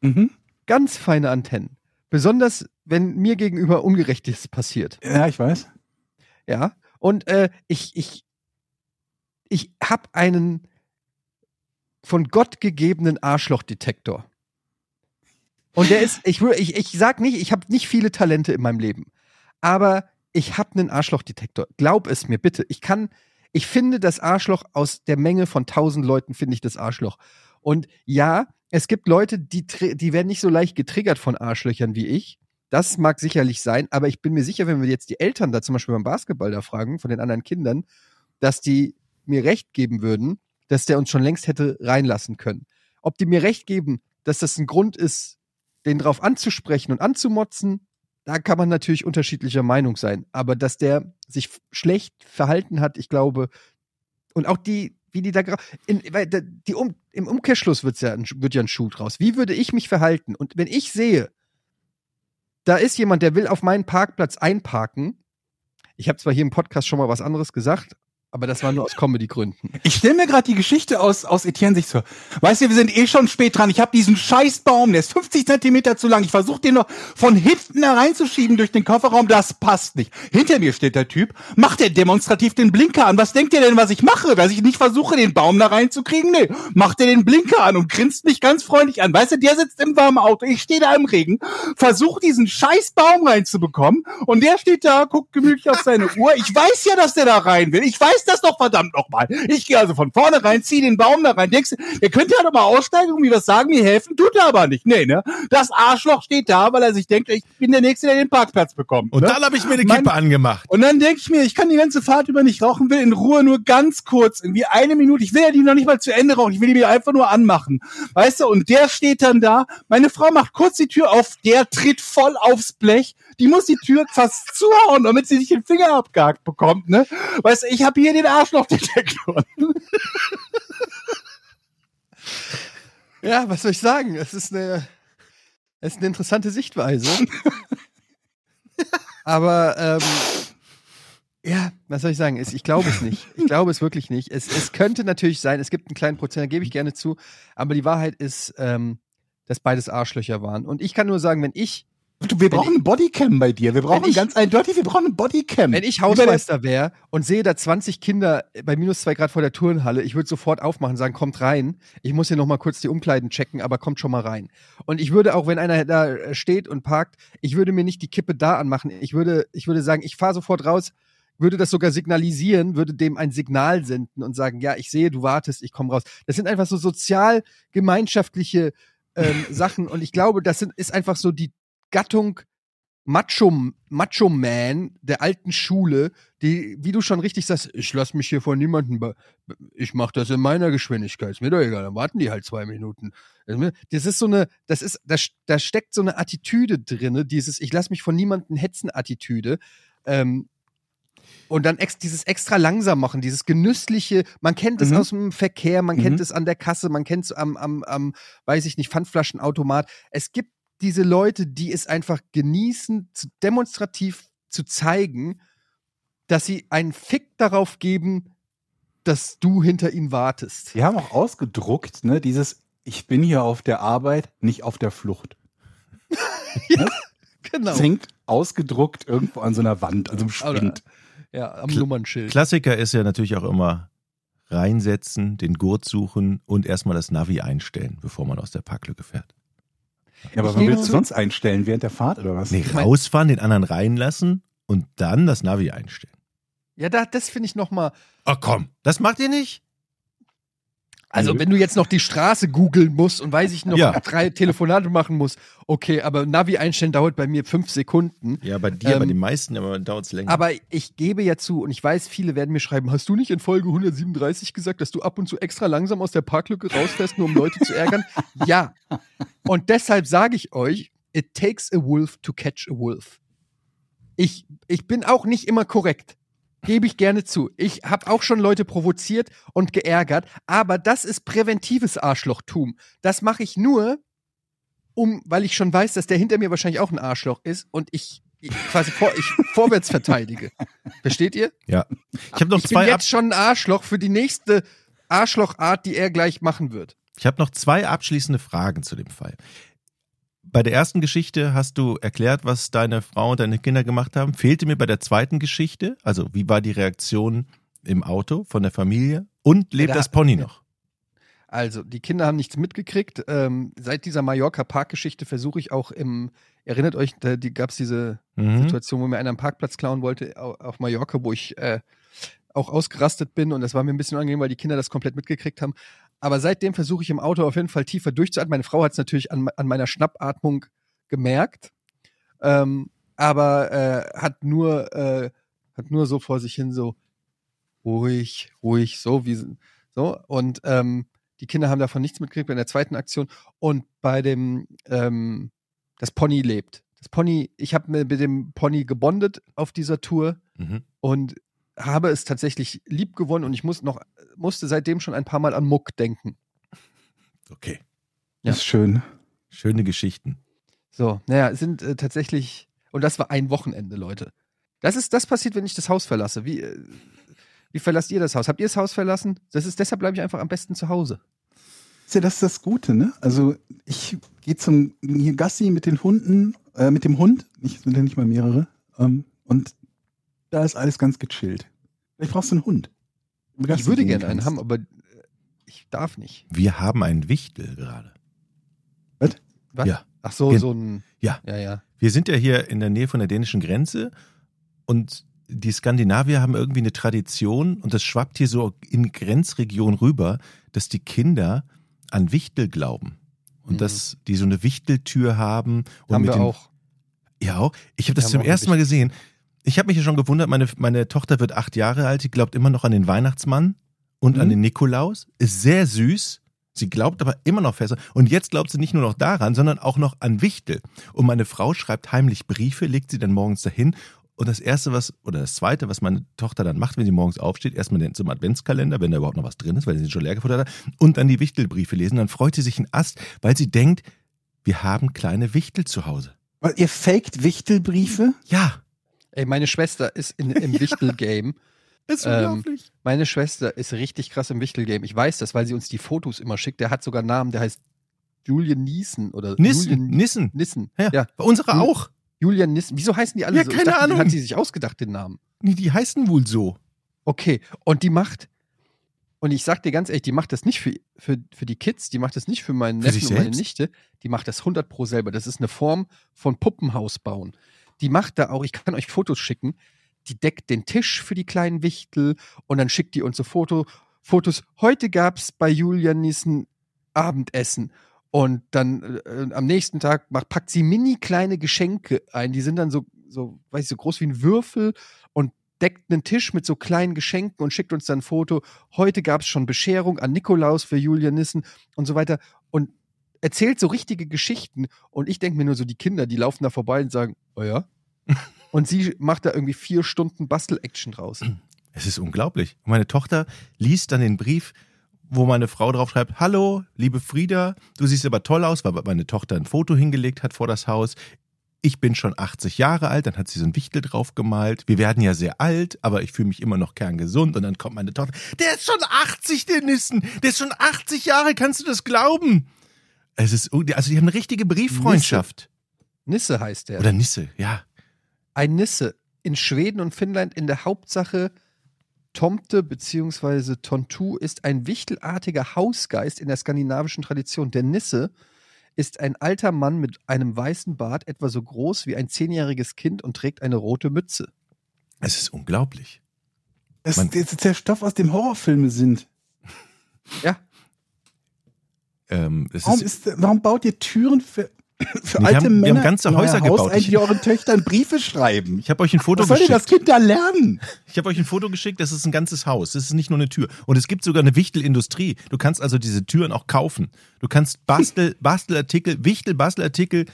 Mhm. Ganz feine Antennen. Besonders, wenn mir gegenüber Ungerechtes passiert. Ja, ich weiß. Ja. Und äh, ich, ich, ich habe einen von Gott gegebenen Arschlochdetektor. Und der ist, ich, ich, ich sag nicht, ich habe nicht viele Talente in meinem Leben. Aber ich habe einen Arschlochdetektor. Glaub es mir bitte. Ich kann, ich finde das Arschloch aus der Menge von tausend Leuten, finde ich das Arschloch. Und ja, es gibt Leute, die, die werden nicht so leicht getriggert von Arschlöchern wie ich. Das mag sicherlich sein, aber ich bin mir sicher, wenn wir jetzt die Eltern da zum Beispiel beim Basketball da fragen, von den anderen Kindern, dass die mir recht geben würden, dass der uns schon längst hätte reinlassen können. Ob die mir recht geben, dass das ein Grund ist, den drauf anzusprechen und anzumotzen, da kann man natürlich unterschiedlicher Meinung sein. Aber dass der sich schlecht verhalten hat, ich glaube, und auch die, wie die da da- die um, im Umkehrschluss wird's ja, wird ja ein Schuh draus. Wie würde ich mich verhalten? Und wenn ich sehe, da ist jemand, der will auf meinen Parkplatz einparken. Ich habe zwar hier im Podcast schon mal was anderes gesagt, Aber das war nur aus Comedy-Gründen. Ich stelle mir gerade die Geschichte aus, aus Etienne sich so. Weißt du, wir sind eh schon spät dran. Ich habe diesen Scheißbaum, der ist 50 Zentimeter zu lang. Ich versuche den noch von hinten da reinzuschieben durch den Kofferraum. Das passt nicht. Hinter mir steht der Typ, macht er demonstrativ den Blinker an. Was denkt ihr denn, was ich mache? Dass ich nicht versuche, den Baum da reinzukriegen? Nee, macht er den Blinker an und grinst mich ganz freundlich an. Weißt du, der sitzt im warmen Auto, ich stehe da im Regen, versuche diesen Scheißbaum reinzubekommen und der steht da, guckt gemütlich auf seine Uhr. Ich weiß ja, dass der da rein will. Ich weiß das doch verdammt nochmal. Ich gehe also von vorne rein, ziehe den Baum da rein. Denkst du, der könnte ja doch mal aussteigen und mir was sagen, mir helfen, tut er aber nicht. Nee, ne? Das Arschloch steht da, weil er sich denkt, ich bin der Nächste, der den Parkplatz bekommt. Und ne? dann habe ich mir eine Mein- Kippe angemacht. Und dann denke ich mir, ich kann die ganze Fahrt über nicht rauchen, will in Ruhe nur ganz kurz, irgendwie eine Minute. Ich will ja die noch nicht mal zu Ende rauchen, ich will die mir einfach nur anmachen. Weißt du, und der steht dann da, meine Frau macht kurz die Tür auf, der tritt voll aufs Blech, die muss die Tür fast zuhauen, damit sie nicht den Finger abgehakt bekommt, ne? Weißt du, ich habe hier den Arschlochdetektor. *laughs* Ja, was soll ich sagen? Es ist eine, es ist eine interessante Sichtweise. *laughs* Aber ähm, ja, was soll ich sagen? Ich glaube es nicht. Ich glaube es wirklich nicht. Es, es könnte natürlich sein, es gibt einen kleinen Prozent, da gebe ich gerne zu. Aber die Wahrheit ist, ähm, dass beides Arschlöcher waren. Und ich kann nur sagen, wenn ich, Du, wir brauchen eine Bodycam bei dir. Wir brauchen ich- ganz eindeutig, wir brauchen eine Bodycam. wenn ich Hausmeister wäre und sehe da 20 Kinder bei minus zwei Grad vor der Turnhalle, ich würde sofort aufmachen und sagen, kommt rein. Ich muss hier noch mal kurz die Umkleiden checken, aber kommt schon mal rein. Und ich würde auch, wenn einer da steht und parkt, ich würde mir nicht die Kippe da anmachen. Ich würde, ich würde sagen, ich fahre sofort raus, würde das sogar signalisieren, würde dem ein Signal senden und sagen, ja, ich sehe, du wartest, ich komme raus. Das sind einfach so sozial-gemeinschaftliche ähm, *laughs* Sachen und ich glaube, das sind, ist einfach so die Gattung Macho, Macho Man der alten Schule, die, wie du schon richtig sagst, ich lass mich hier von niemandem, ich mach das in meiner Geschwindigkeit, ist mir doch egal, dann warten die halt zwei Minuten. Das ist so eine, das ist, da, da steckt so eine Attitüde drinne, dieses, ich lass mich von niemandem hetzen Attitüde. Ähm, und dann ex dieses extra langsam machen, dieses genüssliche, man kennt es Mhm. aus dem Verkehr, man Mhm. kennt es an der Kasse, man kennt es am, am, am, weiß ich nicht, Pfandflaschenautomat. Es gibt diese Leute, die es einfach genießen, zu, demonstrativ zu zeigen, dass sie einen Fick darauf geben, dass du hinter ihnen wartest. Die haben auch ausgedruckt, ne, dieses Ich bin hier auf der Arbeit, nicht auf der Flucht. *laughs* Genau. Das hängt ausgedruckt irgendwo an so einer Wand, an so einem Oder- Spind. Ja, am Kl- Nummernschild. Klassiker ist ja natürlich auch immer reinsetzen, den Gurt suchen und erstmal das Navi einstellen, bevor man aus der Parklücke fährt. Ja, aber wann willst du sonst einstellen? Während der Fahrt oder was? Nee, rausfahren, den anderen reinlassen und dann das Navi einstellen. Ja, da, das finde ich noch mal. Oh komm, das macht ihr nicht? Also, Nö. wenn du jetzt noch die Straße googeln musst und weiß ich noch Ja. drei Telefonate machen musst, okay, aber Navi einstellen dauert bei mir fünf Sekunden. Ja, bei dir, bei Ähm, den meisten aber dauert es länger. Aber ich gebe ja zu, und ich weiß, viele werden mir schreiben, hast du nicht in Folge 137 gesagt, dass du ab und zu extra langsam aus der Parklücke rausfährst, nur um Leute zu ärgern? *laughs* Ja. Und deshalb sage ich euch, it takes a wolf to catch a wolf. Ich, ich bin auch nicht immer korrekt. Gebe ich gerne zu. Ich habe auch schon Leute provoziert und geärgert, aber das ist präventives Arschlochtum. Das mache ich nur, um, weil ich schon weiß, dass der hinter mir wahrscheinlich auch ein Arschloch ist und ich, quasi vor, ich *laughs* vorwärts verteidige. Versteht ihr? ja. Ich habe noch, ich bin zwei ab jetzt schon ein Arschloch für die nächste Arschlochart, die er gleich machen wird. ich hab noch zwei abschließende Fragen zu dem Fall. Bei der ersten Geschichte hast du erklärt, was deine Frau und deine Kinder gemacht haben. Fehlte mir bei der zweiten Geschichte, also wie war die Reaktion im Auto von der Familie? Und lebt Da- das Pony noch? Also, die Kinder haben nichts mitgekriegt. Ähm, seit dieser Mallorca-Parkgeschichte versuche ich auch im, erinnert euch, da die, gab es diese Mhm. Situation, wo mir einer einen Parkplatz klauen wollte au- auf Mallorca, wo ich äh, auch ausgerastet bin und das war mir ein bisschen unangenehm, weil die Kinder das komplett mitgekriegt haben. Aber seitdem versuche ich im Auto auf jeden Fall tiefer durchzuatmen. Meine Frau hat es natürlich an, an meiner Schnappatmung gemerkt, ähm, aber äh, hat nur äh, hat nur so vor sich hin so ruhig, ruhig, so wie so und ähm, die Kinder haben davon nichts mitgekriegt bei der zweiten Aktion und bei dem ähm, das Pony lebt. Das Pony, ich habe mit dem Pony gebondet auf dieser Tour Mhm. und habe es tatsächlich lieb gewonnen und ich muss noch, musste seitdem schon ein paar Mal an Muck denken. Okay. Ja. Das ist schön. Schöne Geschichten. So, naja, es sind äh, tatsächlich, und das war ein Wochenende, Leute. Das ist, das passiert, wenn ich das Haus verlasse. Wie, äh, Wie verlasst ihr das Haus? Habt ihr das Haus verlassen? Das ist, deshalb bleibe ich einfach am besten zu Hause. Ist ja das ist das Gute, ne? Also ich gehe zum hier Gassi mit den Hunden, äh, mit dem Hund, ich sind ja nicht mal mehrere, ähm, und da ist alles ganz gechillt. Vielleicht brauchst du einen Hund. Ich würde gerne einen haben, aber äh, ich darf nicht. Wir haben einen Wichtel gerade. Was? Ja. Ach so, Gen- so ein. Ja. Ja, ja. Wir sind ja hier in der Nähe von der dänischen Grenze und die Skandinavier haben irgendwie eine Tradition und das schwappt hier so in Grenzregion rüber, dass die Kinder an Wichtel glauben. Und Mhm. dass die so eine Wichteltür haben. Und haben mit wir auch. Ja, auch. Ich habe das zum ersten Mal gesehen. Ich habe mich ja schon gewundert, meine, meine Tochter wird acht Jahre alt, die glaubt immer noch an den Weihnachtsmann und an Mhm. den Nikolaus. Ist sehr süß. Sie glaubt aber immer noch fest. Und jetzt glaubt sie nicht nur noch daran, sondern auch noch an Wichtel. Und meine Frau schreibt heimlich Briefe, legt sie dann morgens dahin. Und das erste, was, oder das zweite, was meine Tochter dann macht, wenn sie morgens aufsteht, erstmal den zum Adventskalender, wenn da überhaupt noch was drin ist, weil sie schon leer gefuttert hat, und dann die Wichtelbriefe lesen. Dann freut sie sich ein Ast, weil sie denkt, wir haben kleine Wichtel zu Hause. Weil ihr faked Wichtelbriefe? Ja, Ey, meine Schwester ist in, im *laughs* Wichtel-Game. ist Ähm, unglaublich. Meine Schwester ist richtig krass im Wichtel-Game. Ich weiß das, weil sie uns die Fotos immer schickt. Der hat sogar einen Namen, der heißt Julian Niesen oder Nissen, Julian Nissen. Nissen. Ja, ja. bei unserer Jul- auch. Julian Nissen. Wieso heißen die alle Ja, so? keine dachte, Ahnung. Hat sie sich ausgedacht, den Namen. Nee, die heißen wohl so. Okay. Und die macht, und ich sag dir ganz ehrlich, die macht das nicht für, für, für die Kids, die macht das nicht für meinen Neffen und meine? Nichte, die macht das 100 pro selber. Das ist eine Form von Puppenhaus bauen. Die macht da auch, ich kann euch Fotos schicken, die deckt den Tisch für die kleinen Wichtel und dann schickt die uns so Foto, Fotos. Heute gab's bei Julian Nissen Abendessen. Und dann äh, am nächsten Tag macht, packt sie mini kleine Geschenke ein. Die sind dann so, so, weiß ich, so groß wie ein Würfel und deckt einen Tisch mit so kleinen Geschenken und schickt uns dann ein Foto. Heute gab es schon Bescherung an Nikolaus für Julian Nissen und so weiter. Und erzählt so richtige Geschichten. Und ich denke mir nur so, die Kinder, die laufen da vorbei und sagen, oh ja. Und sie macht da irgendwie vier Stunden Bastel-Action draus. *clears throat* Es ist unglaublich. Und meine Tochter liest dann den Brief, wo meine Frau drauf schreibt, Hallo, liebe Frieda, du siehst aber toll aus, weil meine Tochter ein Foto hingelegt hat vor das Haus. Ich bin schon 80 Jahre alt, dann hat sie so ein Wichtel drauf gemalt. Wir werden ja sehr alt, aber ich fühle mich immer noch kerngesund. Und dann kommt meine Tochter, der ist schon 80, der Nissen, der ist schon 80 Jahre, kannst du das glauben? Es ist, also die haben eine richtige Brieffreundschaft. Nisse heißt der. Oder Nisse, ja. Ein Nisse in Schweden und Finnland in der Hauptsache Tomte bzw. Tontu ist ein wichtelartiger Hausgeist in der skandinavischen Tradition. Der Nisse ist ein alter Mann mit einem weißen Bart, etwa so groß wie ein zehnjähriges Kind und trägt eine rote Mütze. Es ist unglaublich. Das, Man- das ist der Stoff, aus dem Horrorfilme sind. Ja, Ähm, es Warum, ist, ist, warum baut ihr Türen für, für Wir alte haben- wir Männer haben ganze Häuser Haus gebaut. Ich- die euren Töchtern Briefe schreiben? ich habe euch ein Foto Was soll denn geschickt. das Kind da lernen? Ich habe euch ein Foto geschickt, das ist ein ganzes Haus. Das ist nicht nur eine Tür. Und es gibt sogar eine Wichtelindustrie. Du kannst also diese Türen auch kaufen. Du kannst Bastel, *laughs* Bastelartikel, Wichtel-Bastelartikel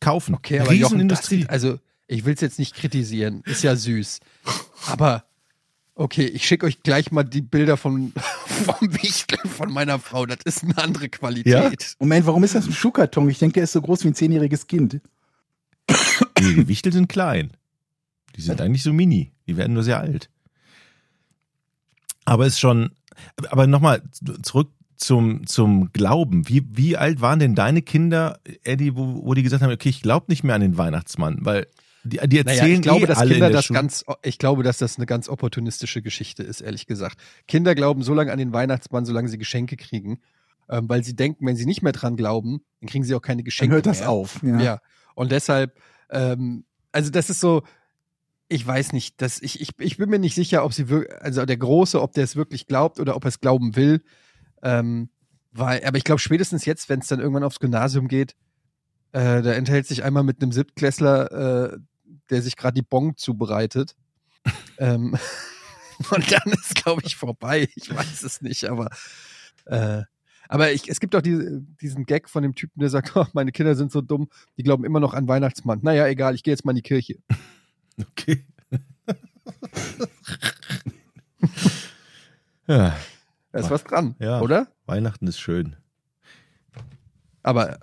kaufen. okay, aber Jochen, das Riesenindustrie. also ich will es jetzt nicht kritisieren, ist ja süß. Aber okay, ich schicke euch gleich mal die Bilder von, *laughs* vom Wichtel von meiner Frau. Das ist eine andere Qualität. Moment, warum ist das ein Schuhkarton? Ich denke, der ist so groß wie ein zehnjähriges Kind. Nee, die Wichtel sind klein. Die sind eigentlich so mini. Die werden nur sehr alt. Aber ist schon, aber nochmal zurück zum, zum Glauben. Wie, wie alt waren denn deine Kinder, Eddie, wo, wo die gesagt haben, okay, ich glaube nicht mehr an den Weihnachtsmann, weil die, die erzählen Naja, ich glaube, eh dass alle Kinder in der das Schule. ganz, ich glaube, dass das eine ganz opportunistische Geschichte ist, ehrlich gesagt. Kinder glauben so lange an den Weihnachtsmann, solange sie Geschenke kriegen, ähm, weil sie denken, wenn sie nicht mehr dran glauben, dann kriegen sie auch keine Dann Geschenke hört das mehr. auf. Ja. Und deshalb, ähm, also das ist so, ich weiß nicht, dass ich, ich, ich bin mir nicht sicher, ob sie wirklich, also der Große, ob der es wirklich glaubt oder ob er es glauben will. Ähm, weil, aber ich glaube, spätestens jetzt, wenn es dann irgendwann aufs Gymnasium geht, äh, da enthält sich einmal mit einem Siebtklässler, äh, der sich gerade die Bon zubereitet. *laughs* ähm, *laughs* und dann ist, glaube ich, vorbei. Ich weiß es nicht, aber äh, aber ich, es gibt auch diese, diesen Gag von dem Typen, der sagt, *laughs* oh, meine Kinder sind so dumm, die glauben immer noch an Weihnachtsmann. Naja, egal, ich gehe jetzt mal in die Kirche. Okay. ja, Da ist was dran, Ja. oder? Weihnachten ist schön. Aber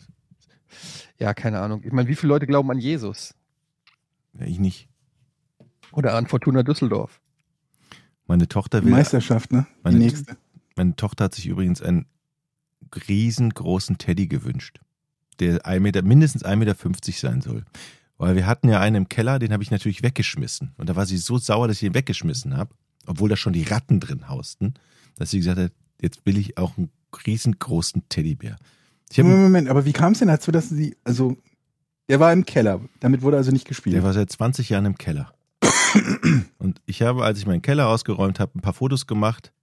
ja, keine Ahnung. Ich meine, wie viele Leute glauben an Jesus? Ja, ich nicht. Oder an Fortuna Düsseldorf? Meine Tochter will. Meisterschaft, ne? Die Meine- nächste. Meine Tochter hat sich übrigens einen riesengroßen Teddy gewünscht, der ein Meter, mindestens 1,50 Meter sein soll. Weil wir hatten ja einen im Keller, den habe ich natürlich weggeschmissen. Und da war sie so sauer, dass ich ihn weggeschmissen habe, obwohl da schon die Ratten drin hausten, dass sie gesagt hat, jetzt will ich auch einen riesengroßen Teddybär. Moment, Moment, aber wie kam es denn dazu, dass sie, also, der war im Keller, damit wurde also nicht gespielt. der war seit 20 Jahren im Keller. *coughs* Und ich habe, als ich meinen Keller ausgeräumt habe, ein paar Fotos gemacht,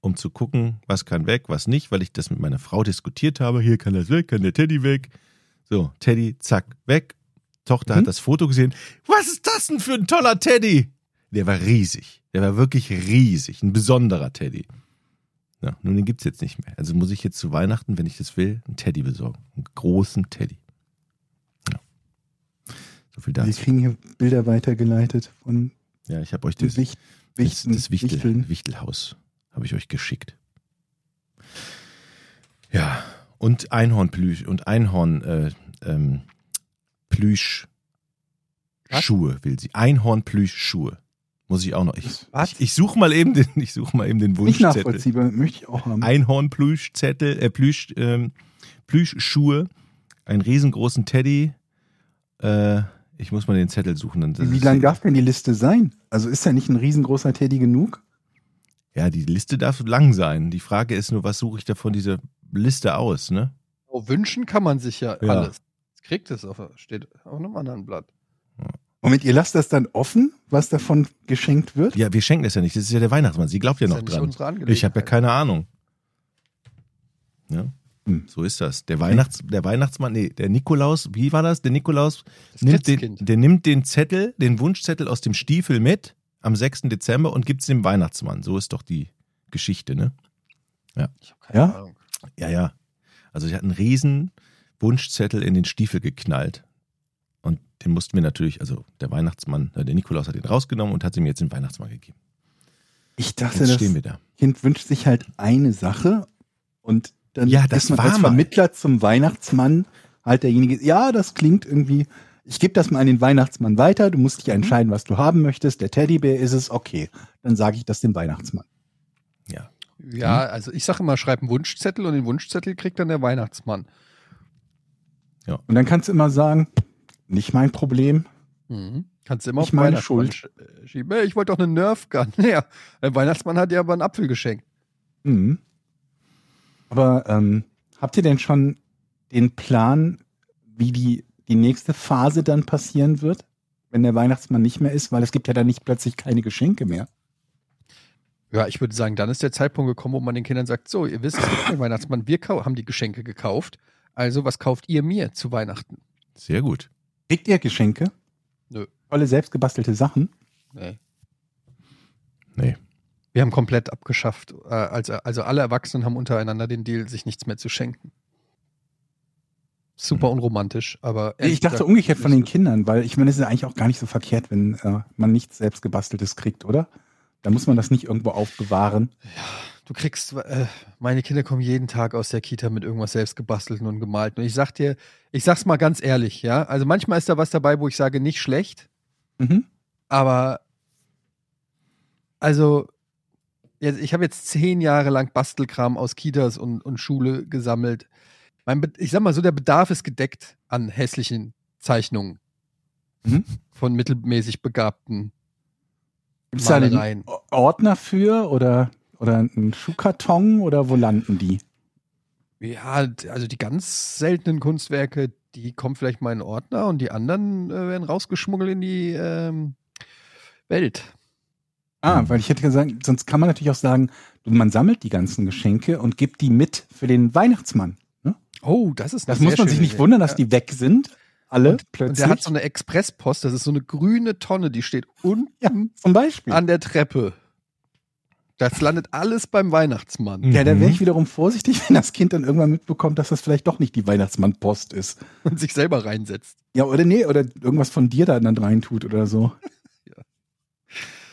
um zu gucken, was kann weg, was nicht, weil ich das mit meiner Frau diskutiert habe. Hier kann das weg, kann der Teddy weg. So, Teddy, zack, weg. Tochter Mhm. hat das Foto gesehen. Was ist das denn für ein toller Teddy? Der war riesig. Der war wirklich riesig. Ein besonderer Teddy. Ja, nun, den gibt's jetzt nicht mehr. Also muss ich jetzt zu Weihnachten, wenn ich das will, einen Teddy besorgen. Einen großen Teddy. So viel Wir dazu. kriegen hier Bilder weitergeleitet von Ja, ich habe euch das, Wicht, Wichten, das Wichtel, Wichteln. Wichtelhaus habe ich euch geschickt. Ja, und Einhornplüsch und Einhorn äh, ähm, Plüsch Was? Schuhe will sie. Einhornplüsch Schuhe. Muss ich auch noch. Ich, Was? ich, ich suche mal eben den, ich suche mal eben den Nicht Wunschzettel. nachvollziehbar, möchte ich auch haben. Einhornplüschzettel, äh, Plüsch, ähm, Plüschschuhe, einen riesengroßen Teddy. Äh, ich muss mal den Zettel suchen. Wie lang darf denn die Liste sein? Also ist ja nicht ein riesengroßer Teddy genug? Ja, die Liste darf lang sein. Die Frage ist nur, was suche ich da von dieser Liste aus, ne? Oh, wünschen kann man sich ja, Ja. alles. Das kriegt es auf, steht auf einem anderen Blatt. Moment, ihr lasst das dann offen, was davon geschenkt wird? Ja, wir schenken das ja nicht. Das ist ja der Weihnachtsmann. Sie glaubt ja Das noch ist ja nicht dran. Ich habe ja keine Ahnung. Ja, Hm. so ist das. Der Weihnachts, der Weihnachtsmann, nee, der Nikolaus, wie war das? Der Nikolaus Das nimmt den, der nimmt den Zettel, den Wunschzettel aus dem Stiefel mit am 6. Dezember und gibt es dem Weihnachtsmann. So ist doch die Geschichte, ne? Ich habe keine Ja? Ahnung. Ja, ja. Also sie hat einen riesen Wunschzettel in den Stiefel geknallt. Und den mussten wir natürlich, also der Weihnachtsmann, äh, der Nikolaus hat den rausgenommen und hat ihm jetzt den Weihnachtsmann gegeben. Ich dachte, Jetzt das da. Kind wünscht sich halt eine Sache und dann Ja, das ist man war als mal. Vermittler zum Weihnachtsmann halt derjenige, ja, das klingt irgendwie, ich gebe das mal an den Weihnachtsmann weiter, du musst dich Mhm. entscheiden, was du haben möchtest, der Teddybär ist es, okay, dann sage ich das dem Weihnachtsmann. Ja. Ja, also ich sage immer, schreib einen Wunschzettel und den Wunschzettel kriegt dann der Weihnachtsmann. Und dann kannst du immer sagen, nicht mein Problem, Mhm. Kannst du immer den meine Schuld. sch- äh, schieben. Ich wollte doch eine Nerf-Gun. *laughs* Ja, der Weihnachtsmann hat dir aber einen Apfel geschenkt. Mhm. Aber ähm, habt ihr denn schon den Plan, wie die, die nächste Phase dann passieren wird, wenn der Weihnachtsmann nicht mehr ist? Weil es gibt ja dann nicht plötzlich keine Geschenke mehr. Ja, ich würde sagen, dann ist der Zeitpunkt gekommen, wo man den Kindern sagt, so, ihr wisst, es gibt keinen Weihnachtsmann, wir haben die Geschenke gekauft. Also, was kauft ihr mir zu Weihnachten? Sehr gut. Kriegt ihr Geschenke? Nö. Tolle selbstgebastelte Sachen? Nee. Nee. Wir haben komplett abgeschafft. Also, also alle Erwachsenen haben untereinander den Deal, sich nichts mehr zu schenken. Super unromantisch, aber ich dachte gesagt, umgekehrt von den Kindern, weil ich meine, es ist ja eigentlich auch gar nicht so verkehrt, wenn äh, man nichts selbstgebasteltes kriegt, oder? Da muss man das nicht irgendwo aufbewahren. Du kriegst, äh, meine Kinder kommen jeden Tag aus der Kita mit irgendwas selbst gebastelten und gemalten. Und ich sag dir, ich sag's mal ganz ehrlich, ja. Also manchmal ist da was dabei, wo ich sage, nicht schlecht, Mhm. aber also ich habe jetzt zehn Jahre lang Bastelkram aus Kitas und, und Schule gesammelt. Mein, ich sag mal so, der Bedarf ist gedeckt an hässlichen Zeichnungen Mhm. von mittelmäßig Begabten. Gibt es da einen. Ordner für oder, oder einen Schuhkarton oder wo landen die? Ja, also die ganz seltenen Kunstwerke, die kommen vielleicht mal in Ordner und die anderen äh, werden rausgeschmuggelt in die ähm, Welt. Ah, weil ich hätte gesagt, sonst kann man natürlich auch sagen, man sammelt die ganzen Geschenke und gibt die mit für den Weihnachtsmann. Oh, das ist Das sehr muss man sich nicht Idee. wundern, dass Ja. die weg sind. Alle Und plötzlich. der hat so eine Expresspost, das ist so eine grüne Tonne, die steht unten ja, zum Beispiel. an der Treppe. Das landet alles beim Weihnachtsmann. ja, da wäre Mhm. ich wiederum vorsichtig, wenn das Kind dann irgendwann mitbekommt, dass das vielleicht doch nicht die Weihnachtsmannpost ist. und sich selber reinsetzt. Ja, oder nee, oder irgendwas von dir da dann reintut oder so.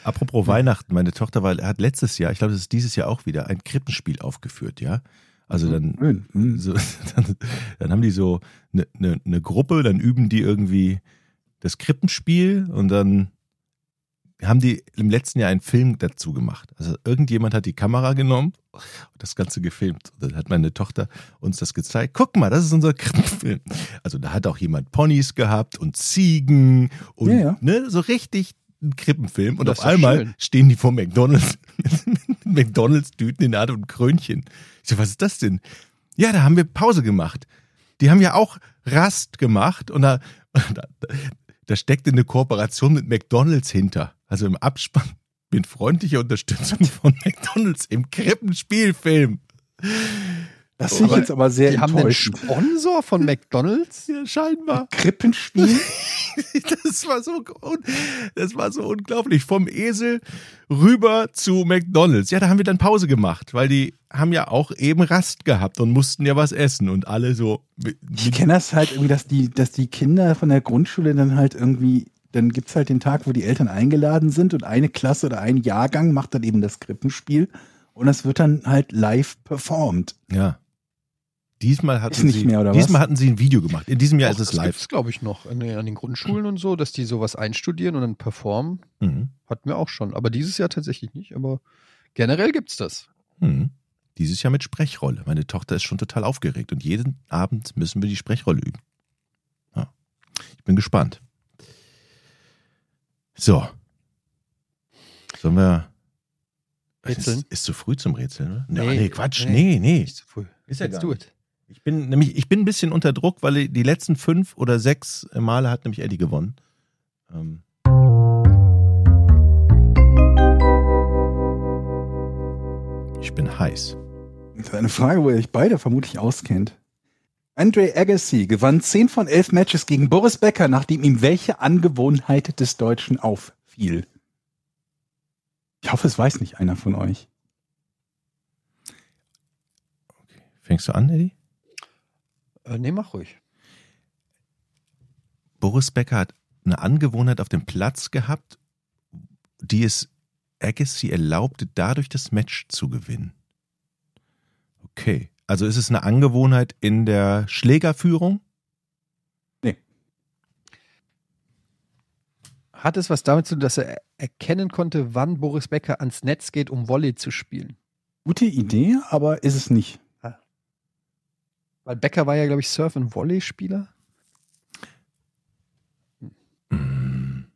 Apropos Weihnachten, meine Tochter war, hat letztes Jahr, ich glaube, das ist dieses Jahr auch wieder, ein Krippenspiel aufgeführt, ja. Also dann, Schön. Mhm. so, *laughs* dann, dann haben die so eine ne, ne Gruppe, dann üben die irgendwie das Krippenspiel und dann haben die im letzten Jahr einen Film dazu gemacht. Also irgendjemand hat die Kamera genommen und das Ganze gefilmt. Und dann hat meine Tochter uns das gezeigt. Guck mal, das ist unser *laughs* Krippenfilm. Also da hat auch jemand Ponys gehabt und Ziegen und Ja, ja. Ne, so richtig ein Krippenfilm. Und Das auf einmal schön. stehen die vor McDonalds *laughs* mit McDonalds-Tüten in der Hand und Krönchen. Ich so, was ist das denn? Ja, da haben wir Pause gemacht. Die haben ja auch Rast gemacht und da, *laughs* da, da steckte eine Kooperation mit McDonalds hinter. Also im Abspann mit freundlicher Unterstützung von McDonalds im Krippenspielfilm. Das finde ich jetzt aber sehr Die haben einen enttäuschend. Sponsor von McDonalds? Ja, scheinbar. Krippenspiel? *laughs* Das war so, das war so unglaublich. Vom Esel rüber zu McDonalds. Ja, da haben wir dann Pause gemacht, weil die haben ja auch eben Rast gehabt und mussten ja was essen und alle so. Ich kenne das halt irgendwie, dass die, dass die Kinder von der Grundschule dann halt irgendwie, dann gibt's halt den Tag, wo die Eltern eingeladen sind und eine Klasse oder ein Jahrgang macht dann eben das Krippenspiel und das wird dann halt live performt. Ja. Diesmal hatten Ist nicht sie, mehr, oder was? diesmal hatten sie ein Video gemacht. In diesem Jahr ist es das live. gibt's, glaube ich, noch an, den- an den Grundschulen und so, dass die sowas einstudieren und dann performen. Mhm. Hatten wir auch schon. Aber dieses Jahr tatsächlich nicht. Aber generell gibt's das. Mhm. Dieses Jahr mit Sprechrolle. Meine Tochter ist schon total aufgeregt und jeden Abend müssen wir die Sprechrolle üben. Ja. Ich bin gespannt. So. Sollen wir. Rätseln? Ist, ist zu früh zum Rätseln, oder? Nee, Nee, nee Quatsch. nee. Nee, nee. Nicht zu früh. Ist ja Let's gar do nicht. Ich bin nämlich, ich bin ein bisschen unter Druck, weil die letzten fünf oder sechs Male hat nämlich Eddie gewonnen. Ähm. Ich bin heiß. Das ist eine Frage, wo ihr euch beide vermutlich auskennt. Andre Agassi gewann 10 von 11 Matches gegen Boris Becker, nachdem ihm welche Angewohnheit des Deutschen auffiel. Ich hoffe, es weiß nicht einer von euch. Fängst du an, Eddie? Äh, nee, mach ruhig. Boris Becker hat eine Angewohnheit auf dem Platz gehabt, die es Agassi erlaubte, dadurch das Match zu gewinnen. Okay. Also ist es eine Angewohnheit in der Schlägerführung? Hat es was damit zu tun, dass er erkennen konnte, wann Boris Becker ans Netz geht, um Volley zu spielen? Gute Idee, aber ist es nicht. Weil Becker war ja, glaube ich, Surf- und Volley-Spieler. Hm.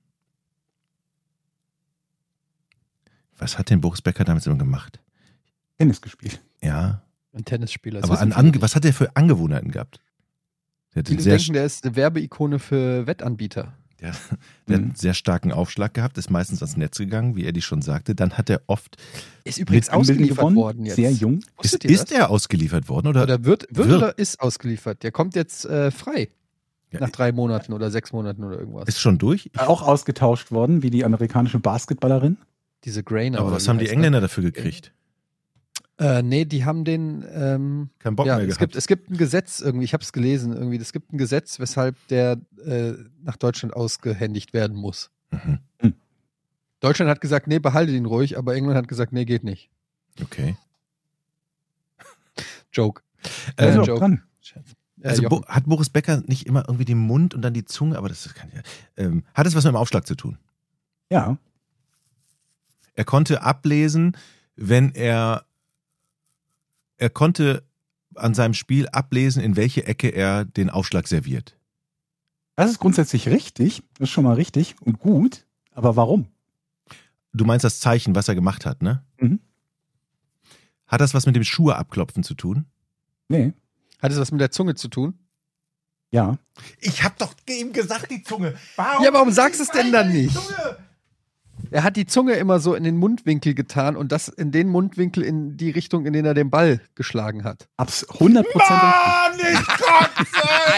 Was hat denn Boris Becker damit immer gemacht? Tennis gespielt. Ja, Ein Tennisspieler. Aber an, nicht. was hat er für Angewohnheiten gehabt? Der Viele sehr, denken, der ist eine Werbeikone für Wettanbieter. Der, *laughs* der hat einen Mhm. sehr starken Aufschlag gehabt, ist meistens ans Netz gegangen, wie Eddie schon sagte. Dann hat er oft. Ist übrigens ausgeliefert gewonnen, worden jetzt. Sehr jung. Ist, Wusstet ist er ausgeliefert worden? Oder? Oder wird, wird, Wird. oder ist ausgeliefert? Der kommt jetzt äh, frei. Ja, nach drei Monaten oder sechs Monaten oder irgendwas. ist schon durch? Ich, Auch ausgetauscht worden, wie die amerikanische Basketballerin. Diese Grainer. aber was haben die Engländer dafür gekriegt? Äh, nee, die haben den. Ähm, Kein Bock ja, mehr es gehabt. gibt, es gibt ein Gesetz irgendwie, ich habe es gelesen, irgendwie, es gibt ein Gesetz, weshalb der äh, nach Deutschland ausgehändigt werden muss. Mhm. Deutschland hat gesagt, nee, behalte ihn ruhig, aber England hat gesagt, nee, geht nicht. Okay. *laughs* Joke. Äh, Also, Joke. dran. Äh, Also. Bo hat Boris Becker nicht immer irgendwie den Mund und dann die Zunge, aber das kann ja. Ähm, hat es was mit dem Aufschlag zu tun? Ja. Er konnte ablesen, wenn er er konnte an seinem Spiel ablesen, in welche Ecke er den Aufschlag serviert. Das ist grundsätzlich richtig. Das ist schon mal richtig und gut. Aber warum? Du meinst das Zeichen, was er gemacht hat, ne? Mhm. Hat das was mit dem Schuhe abklopfen zu tun? Nee. Hat es was mit der Zunge zu tun? Ja. Ich hab doch ihm gesagt, die Zunge. Ja, warum sagst du es denn dann nicht? Er hat die Zunge immer so in den Mundwinkel getan und das in den Mundwinkel in die Richtung, in den er den Ball geschlagen hat. Abs 100 Prozent. Mann, ich kotze!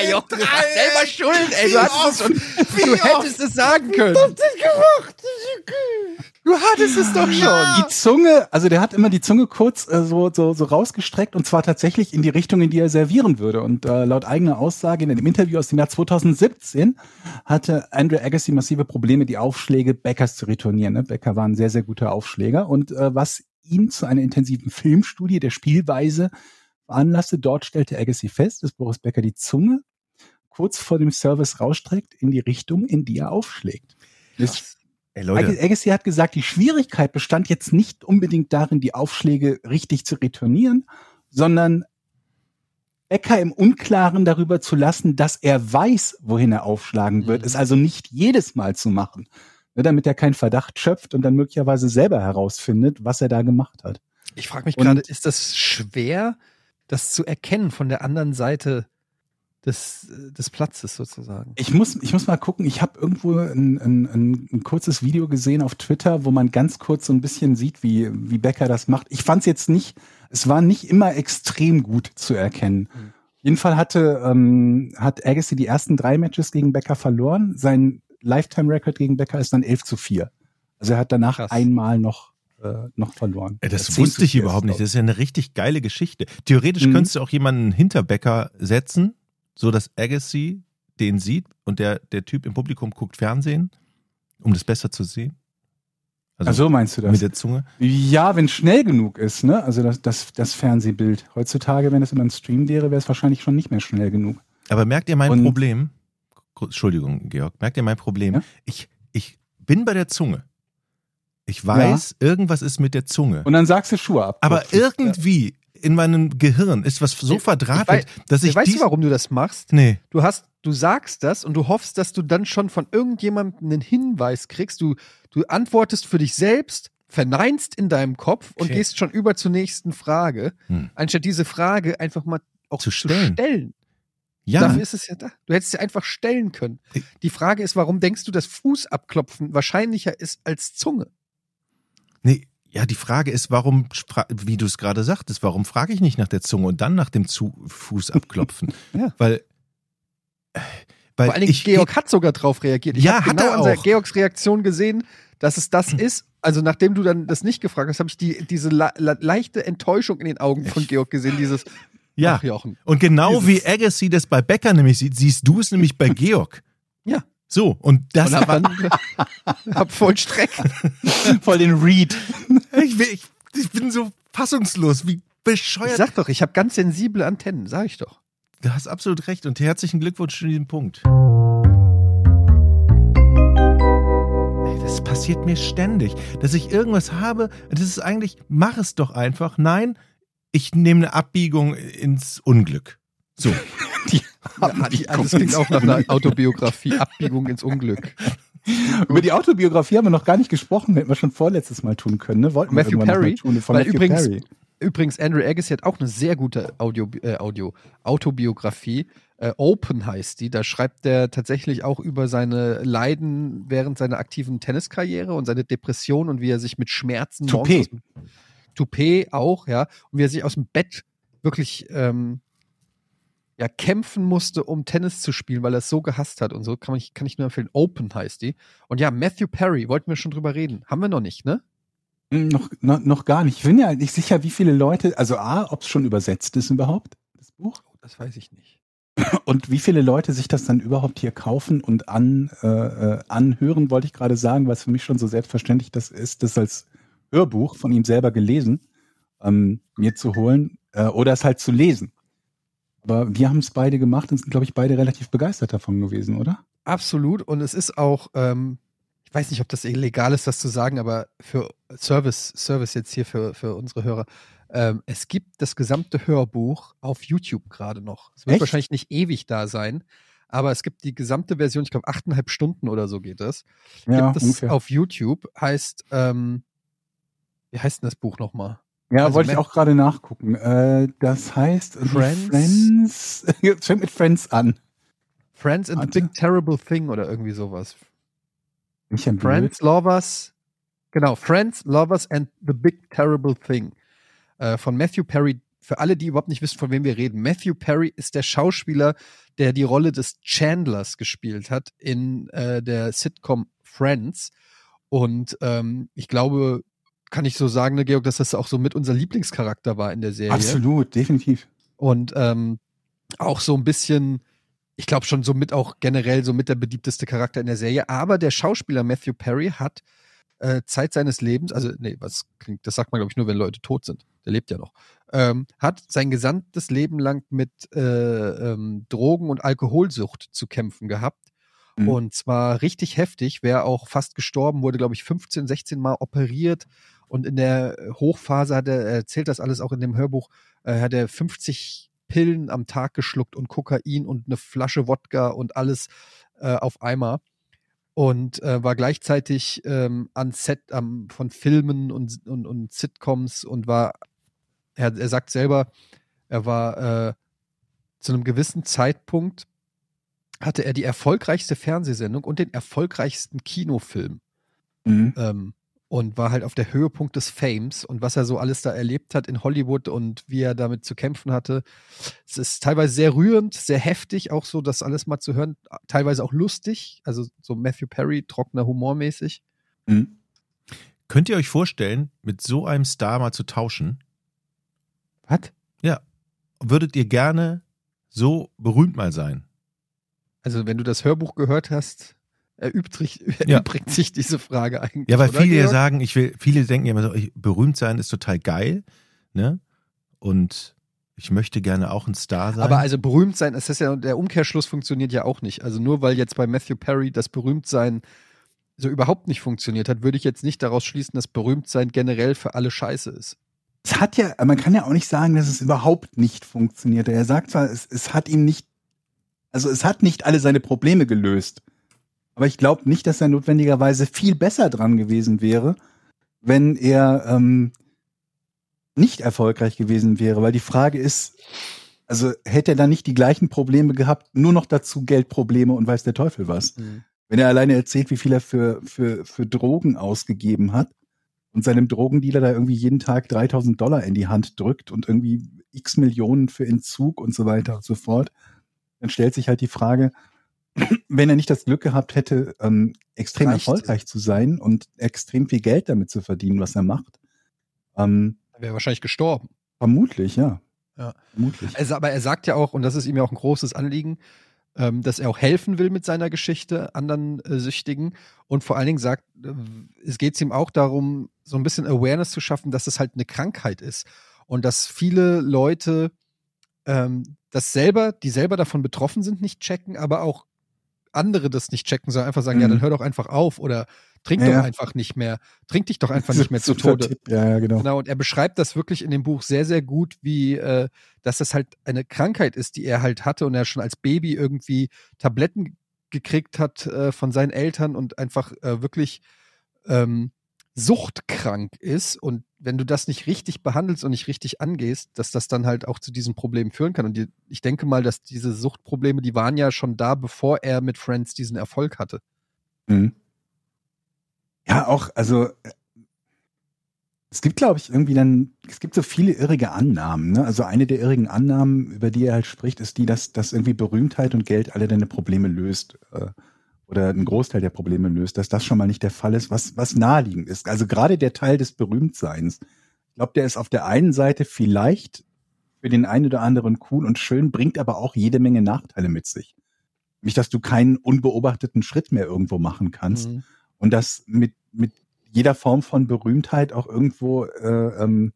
*laughs* Jochen, du warst selber schuld, ey. Du, hattest es, schon, du hättest es sagen können. Du hattest es doch schon. Die Zunge, also der hat immer die Zunge kurz äh, so, so, so rausgestreckt und zwar tatsächlich in die Richtung, in die er servieren würde. Und äh, laut eigener Aussage in einem Interview aus dem Jahr 2017 hatte Andrew Agassi massive Probleme, die Aufschläge Beckers zu retournieren. Ne? Becker war ein sehr, sehr guter Aufschläger. Und äh, was ihn zu einer intensiven Filmstudie der Spielweise veranlasste, dort stellte Agassi fest, dass Boris Becker die Zunge kurz vor dem Service rausstreckt in die Richtung, in die er aufschlägt. Das Ey, Leute, Agassi hat gesagt, die Schwierigkeit bestand jetzt nicht unbedingt darin, die Aufschläge richtig zu returnieren, sondern Becker im Unklaren darüber zu lassen, dass er weiß, wohin er aufschlagen wird, Mhm. es also nicht jedes Mal zu machen, ne, damit er keinen Verdacht schöpft und dann möglicherweise selber herausfindet, was er da gemacht hat. Ich frage mich gerade, ist das schwer, das zu erkennen von der anderen Seite des, des Platzes sozusagen? Ich muss, ich muss mal gucken, ich habe irgendwo ein, ein, ein, ein kurzes Video gesehen auf Twitter, wo man ganz kurz so ein bisschen sieht, wie, wie Becker das macht. Ich fand es jetzt nicht, es war nicht immer extrem gut zu erkennen. Mhm. Jeden hatte, ähm, hat Agassi die ersten drei Matches gegen Becker verloren. Sein Lifetime-Record gegen Becker ist dann 11 zu 4. Also er hat danach Krass. einmal noch, äh, noch verloren. Das 10 wusste ich 4 überhaupt nicht. Das ist ja eine richtig geile Geschichte. Theoretisch Mhm. könntest du auch jemanden hinter Becker setzen, so dass Agassi den sieht und der, der Typ im Publikum guckt Fernsehen, um das besser zu sehen. Ach so meinst du das? mit der Zunge. Ja, wenn schnell genug ist, ne? Also das, das, das Fernsehbild. Heutzutage, wenn es immer ein Stream wäre, wäre es wahrscheinlich schon nicht mehr schnell genug. Aber merkt ihr mein Und- Problem? Entschuldigung, Georg. Merkt ihr mein Problem? Ja? Ich, ich bin bei der Zunge. Ich weiß, irgendwas ist mit der Zunge. Und dann sagst du Schuhe ab. Aber irgendwie in meinem Gehirn ist was so Ich- verdrahtet, ich dass ich weißt dies, du, warum du das machst? Nee. Du hast, du sagst das und du hoffst, dass du dann schon von irgendjemandem einen Hinweis kriegst. Du, du antwortest für dich selbst, verneinst in deinem Kopf und Okay. gehst schon über zur nächsten Frage, Hm. anstatt diese Frage einfach mal auch Zu zu stellen. Ja, Dafür ist es ja da. Du hättest sie einfach stellen können. Die Frage ist, warum denkst du, dass Fußabklopfen wahrscheinlicher ist als Zunge? nee, ja, die Frage ist, warum, wie du es gerade sagtest, warum frage ich nicht nach der Zunge und dann nach dem Zu Fuß abklopfen? *laughs* Ja. Weil, äh, weil Vor allen Dingen, ich, Georg hat sogar drauf reagiert. Ich Ja, habe hat genau er an auch. Georgs Reaktion gesehen, dass es das ist. Also nachdem du dann das nicht gefragt hast, habe ich die, diese la- leichte Enttäuschung in den Augen von Georg gesehen. Dieses, Ja. ach. Und genau Dieses- wie Agassi das bei Becker nämlich sieht, siehst du es nämlich bei *laughs* Georg. Ja. So, und das Und hab dann *laughs* hab voll Streck. voll den Read. *laughs* ich, bin- ich, ich bin so fassungslos, wie Ich bescheuert. sag doch, ich habe ganz sensible Antennen, sag ich doch. du hast absolut recht und herzlichen Glückwunsch zu diesem Punkt. Das passiert mir ständig, dass ich irgendwas habe, das ist eigentlich, mach es doch einfach. Nein, ich nehme eine Abbiegung ins Unglück. So. *laughs* Ja, die, das klingt auch nach einer Autobiografie, Abbiegung ins Unglück. *laughs* Über die Autobiografie haben wir noch gar nicht gesprochen, hätten wir schon vorletztes Mal tun können. Ne? Wollten Matthew wir Perry, tun, von weil Matthew übrigens- Perry. Übrigens, Andrew Agassi hat auch eine sehr gute Audio, äh, Audio, Autobiografie. Äh, Open heißt die. Da schreibt er tatsächlich auch über seine Leiden während seiner aktiven Tenniskarriere und seine Depression und wie er sich mit Schmerzen morgens Toupet. dem- Toupet auch, ja. Und wie er sich aus dem Bett wirklich ähm, ja, kämpfen musste, um Tennis zu spielen, weil er es so gehasst hat und so. Kann, ich, kann ich nur empfehlen. Open heißt die. Und ja, Matthew Perry, wollten wir schon drüber reden. Haben wir noch nicht, ne? Hm, Noch, noch, noch gar nicht. Ich bin ja nicht sicher, wie viele Leute, also A, ob es schon übersetzt ist überhaupt, das Buch. Oh, das weiß ich nicht. *laughs* Und wie viele Leute sich das dann überhaupt hier kaufen und an, äh, äh, anhören, wollte ich gerade sagen, was für mich schon so selbstverständlich das ist, das als Hörbuch von ihm selber gelesen, ähm, mir zu holen äh, oder es halt zu lesen. Aber wir haben es beide gemacht und sind, glaube ich, beide relativ begeistert davon gewesen, oder? Absolut. Und es ist auch, ähm, ich weiß nicht, ob das illegal ist, das zu sagen, aber für Service, Service jetzt hier für, für unsere Hörer. Ähm, es gibt das gesamte Hörbuch auf YouTube gerade noch. Es wird Echt? wahrscheinlich nicht ewig da sein, aber es gibt die gesamte Version, ich glaube, achteinhalb Stunden oder so geht das. Ja, gibt es auf YouTube, heißt, ähm, wie heißt denn das Buch nochmal? Ja, Also wollte ich auch gerade nachgucken. Äh, das heißt Friends? Friends. Es *laughs* fängt mit Friends an. Friends and the Warte. Big Terrible Thing oder irgendwie sowas. Nicht ein Friends, Lovers, genau, Friends, Lovers and the Big Terrible Thing äh, von Matthew Perry. Für alle, die überhaupt nicht wissen, von wem wir reden. Matthew Perry ist der Schauspieler, der die Rolle des Chandlers gespielt hat in äh, der Sitcom Friends. Und ähm, ich glaube, kann ich so sagen, ne, Georg, dass das auch so mit unser Lieblingscharakter war in der Serie. Absolut, definitiv. Und ähm, auch so ein bisschen, ich glaube schon so mit auch generell so mit der beliebteste Charakter in der Serie. Aber der Schauspieler Matthew Perry hat äh, Zeit seines Lebens, also nee, was klingt, das sagt man glaube ich nur, wenn Leute tot sind. Der lebt ja noch. Ähm, hat sein gesamtes Leben lang mit äh, ähm, Drogen und Alkoholsucht zu kämpfen gehabt Mhm. Und zwar richtig heftig, wäre auch fast gestorben, wurde, glaube ich, 15, 16 Mal operiert. Und in der Hochphase hat er, er erzählt das alles auch in dem Hörbuch, äh, hat er 50 Pillen am Tag geschluckt und Kokain und eine Flasche Wodka und alles äh, auf Eimer. Und äh, war gleichzeitig ähm, an Set ähm, von Filmen und, und, und Sitcoms und war, er, er sagt selber, er war äh, zu einem gewissen Zeitpunkt hatte er die erfolgreichste Fernsehsendung und den erfolgreichsten Kinofilm. Mhm. Ähm, und war halt auf der Höhepunkt des Fames und was er so alles da erlebt hat in Hollywood und wie er damit zu kämpfen hatte. Es ist teilweise sehr rührend, sehr heftig, auch so das alles mal zu hören, teilweise auch lustig, also so Matthew Perry, trockener Humor mäßig. Mhm. Könnt ihr euch vorstellen, mit so einem Star mal zu tauschen? Was? Ja. Würdet ihr gerne so berühmt mal sein? Also, wenn du das Hörbuch gehört hast, erübt, *laughs* erübrigt ja. sich diese Frage eigentlich. Ja, weil oder, viele Georg? sagen, ich will, viele denken immer so, berühmt sein ist total geil, ne? Und ich möchte gerne auch ein Star sein. Aber also berühmt sein, es ist ja, der Umkehrschluss funktioniert ja auch nicht. Also nur weil jetzt bei Matthew Perry das Berühmtsein so überhaupt nicht funktioniert hat, würde ich jetzt nicht daraus schließen, dass Berühmtsein generell für alle scheiße ist. Es hat ja, man kann ja auch nicht sagen, dass es überhaupt nicht funktioniert. Er sagt zwar, es, es hat ihm nicht, also es hat nicht alle seine Probleme gelöst. Aber ich glaube nicht, dass er notwendigerweise viel besser dran gewesen wäre, wenn er ähm, nicht erfolgreich gewesen wäre. Weil die Frage ist, also hätte er dann nicht die gleichen Probleme gehabt, nur noch dazu Geldprobleme und weiß der Teufel was. Mhm. Wenn er alleine erzählt, wie viel er für, für, für Drogen ausgegeben hat und seinem Drogendealer da irgendwie jeden Tag 3000 Dollar in die Hand drückt und irgendwie x Millionen für Entzug und so weiter und so fort, dann stellt sich halt die Frage, wenn er nicht das Glück gehabt hätte, ähm, extrem Reicht. erfolgreich zu sein und extrem viel Geld damit zu verdienen, was er macht, ähm, wäre wahrscheinlich gestorben. Vermutlich, ja. Ja. Vermutlich. Also, aber er sagt ja auch, und das ist ihm ja auch ein großes Anliegen, ähm, dass er auch helfen will mit seiner Geschichte anderen äh, Süchtigen und vor allen Dingen sagt, äh, es geht ihm auch darum, so ein bisschen Awareness zu schaffen, dass es halt eine Krankheit ist und dass viele Leute ähm, das selber, die selber davon betroffen sind, nicht checken, aber auch andere das nicht checken, sondern einfach sagen, mhm. ja, dann mhm. hör doch einfach auf oder trink ja, doch einfach nicht mehr, trink dich doch *laughs* einfach nicht mehr zu Tode. Ja, ja, genau. Genau, und er beschreibt das wirklich in dem Buch sehr, sehr gut, wie, äh, dass das halt eine Krankheit ist, die er halt hatte und er schon als Baby irgendwie Tabletten gekriegt hat äh, von seinen Eltern und einfach äh, wirklich ähm, suchtkrank ist und wenn du das nicht richtig behandelst und nicht richtig angehst, dass das dann halt auch zu diesem Problem führen kann. Und die, ich denke mal, dass diese Suchtprobleme, die waren ja schon da, bevor er mit Friends diesen Erfolg hatte. Mhm. Ja, auch, also es gibt, glaube ich, irgendwie dann, es gibt so viele irrige Annahmen. Ne? Also eine der irrigen Annahmen, über die er halt spricht, ist die, dass, dass irgendwie Berühmtheit und Geld alle deine Probleme löst. Äh, oder einen Großteil der Probleme löst, dass das schon mal nicht der Fall ist, was, was naheliegend ist. Also gerade der Teil des Berühmtseins, ich glaube, der ist auf der einen Seite vielleicht für den einen oder anderen cool und schön, bringt aber auch jede Menge Nachteile mit sich. Nicht, dass du keinen unbeobachteten Schritt mehr irgendwo machen kannst mhm. und dass mit, mit jeder Form von Berühmtheit auch irgendwo äh, ähm,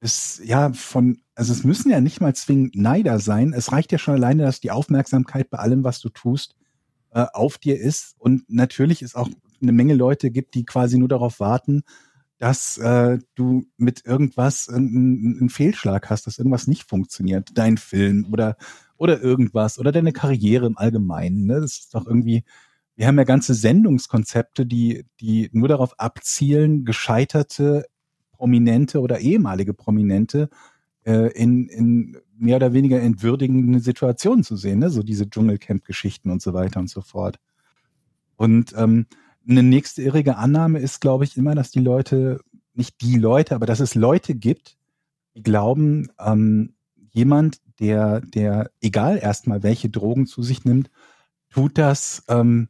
ist ja von, also es müssen ja nicht mal zwingend Neider sein. Es reicht ja schon alleine, dass die Aufmerksamkeit bei allem, was du tust, äh, auf dir ist. Und natürlich ist auch eine Menge Leute gibt, die quasi nur darauf warten, dass äh, du mit irgendwas einen, einen Fehlschlag hast, dass irgendwas nicht funktioniert, dein Film oder oder irgendwas oder deine Karriere im Allgemeinen. Ne? Das ist doch irgendwie. Wir haben ja ganze Sendungskonzepte, die die nur darauf abzielen, gescheiterte Prominente oder ehemalige Prominente äh, in, in mehr oder weniger entwürdigende Situationen zu sehen, ne? so diese Dschungelcamp-Geschichten und so weiter und so fort. Und ähm, eine nächste irrige Annahme ist, glaube ich, immer, dass die Leute, nicht die Leute, aber dass es Leute gibt, die glauben, ähm, jemand, der, der, egal erstmal welche Drogen zu sich nimmt, tut das, ähm,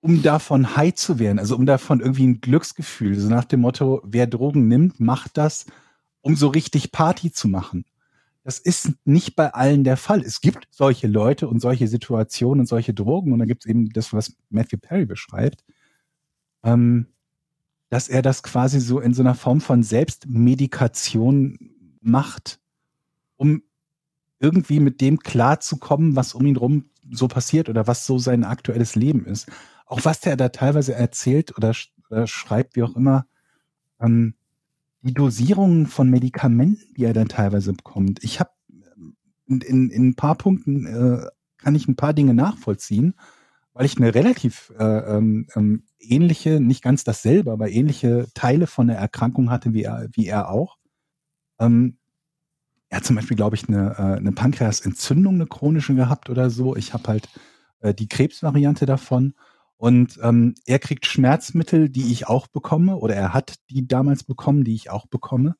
um davon high zu werden, also um davon irgendwie ein Glücksgefühl, so nach dem Motto, wer Drogen nimmt, macht das, um so richtig Party zu machen. Das ist nicht bei allen der Fall. Es gibt solche Leute und solche Situationen und solche Drogen und da gibt es eben das, was Matthew Perry beschreibt, ähm, dass er das quasi so in so einer Form von Selbstmedikation macht, um irgendwie mit dem klarzukommen, was um ihn rum so passiert oder was so sein aktuelles Leben ist. Auch was der da teilweise erzählt oder, sch oder schreibt, wie auch immer, ähm, die Dosierungen von Medikamenten, die er dann teilweise bekommt. Ich habe in, in, in ein paar Punkten äh, kann ich ein paar Dinge nachvollziehen, weil ich eine relativ äh, ähm, ähm, ähnliche, nicht ganz dasselbe, aber ähnliche Teile von der Erkrankung hatte wie er, wie er auch. Ähm, er hat zum Beispiel, glaube ich, eine, äh, eine Pankreasentzündung, eine chronische gehabt oder so. Ich habe halt äh, die Krebsvariante davon. Und ähm, er kriegt Schmerzmittel, die ich auch bekomme, oder er hat die damals bekommen, die ich auch bekomme.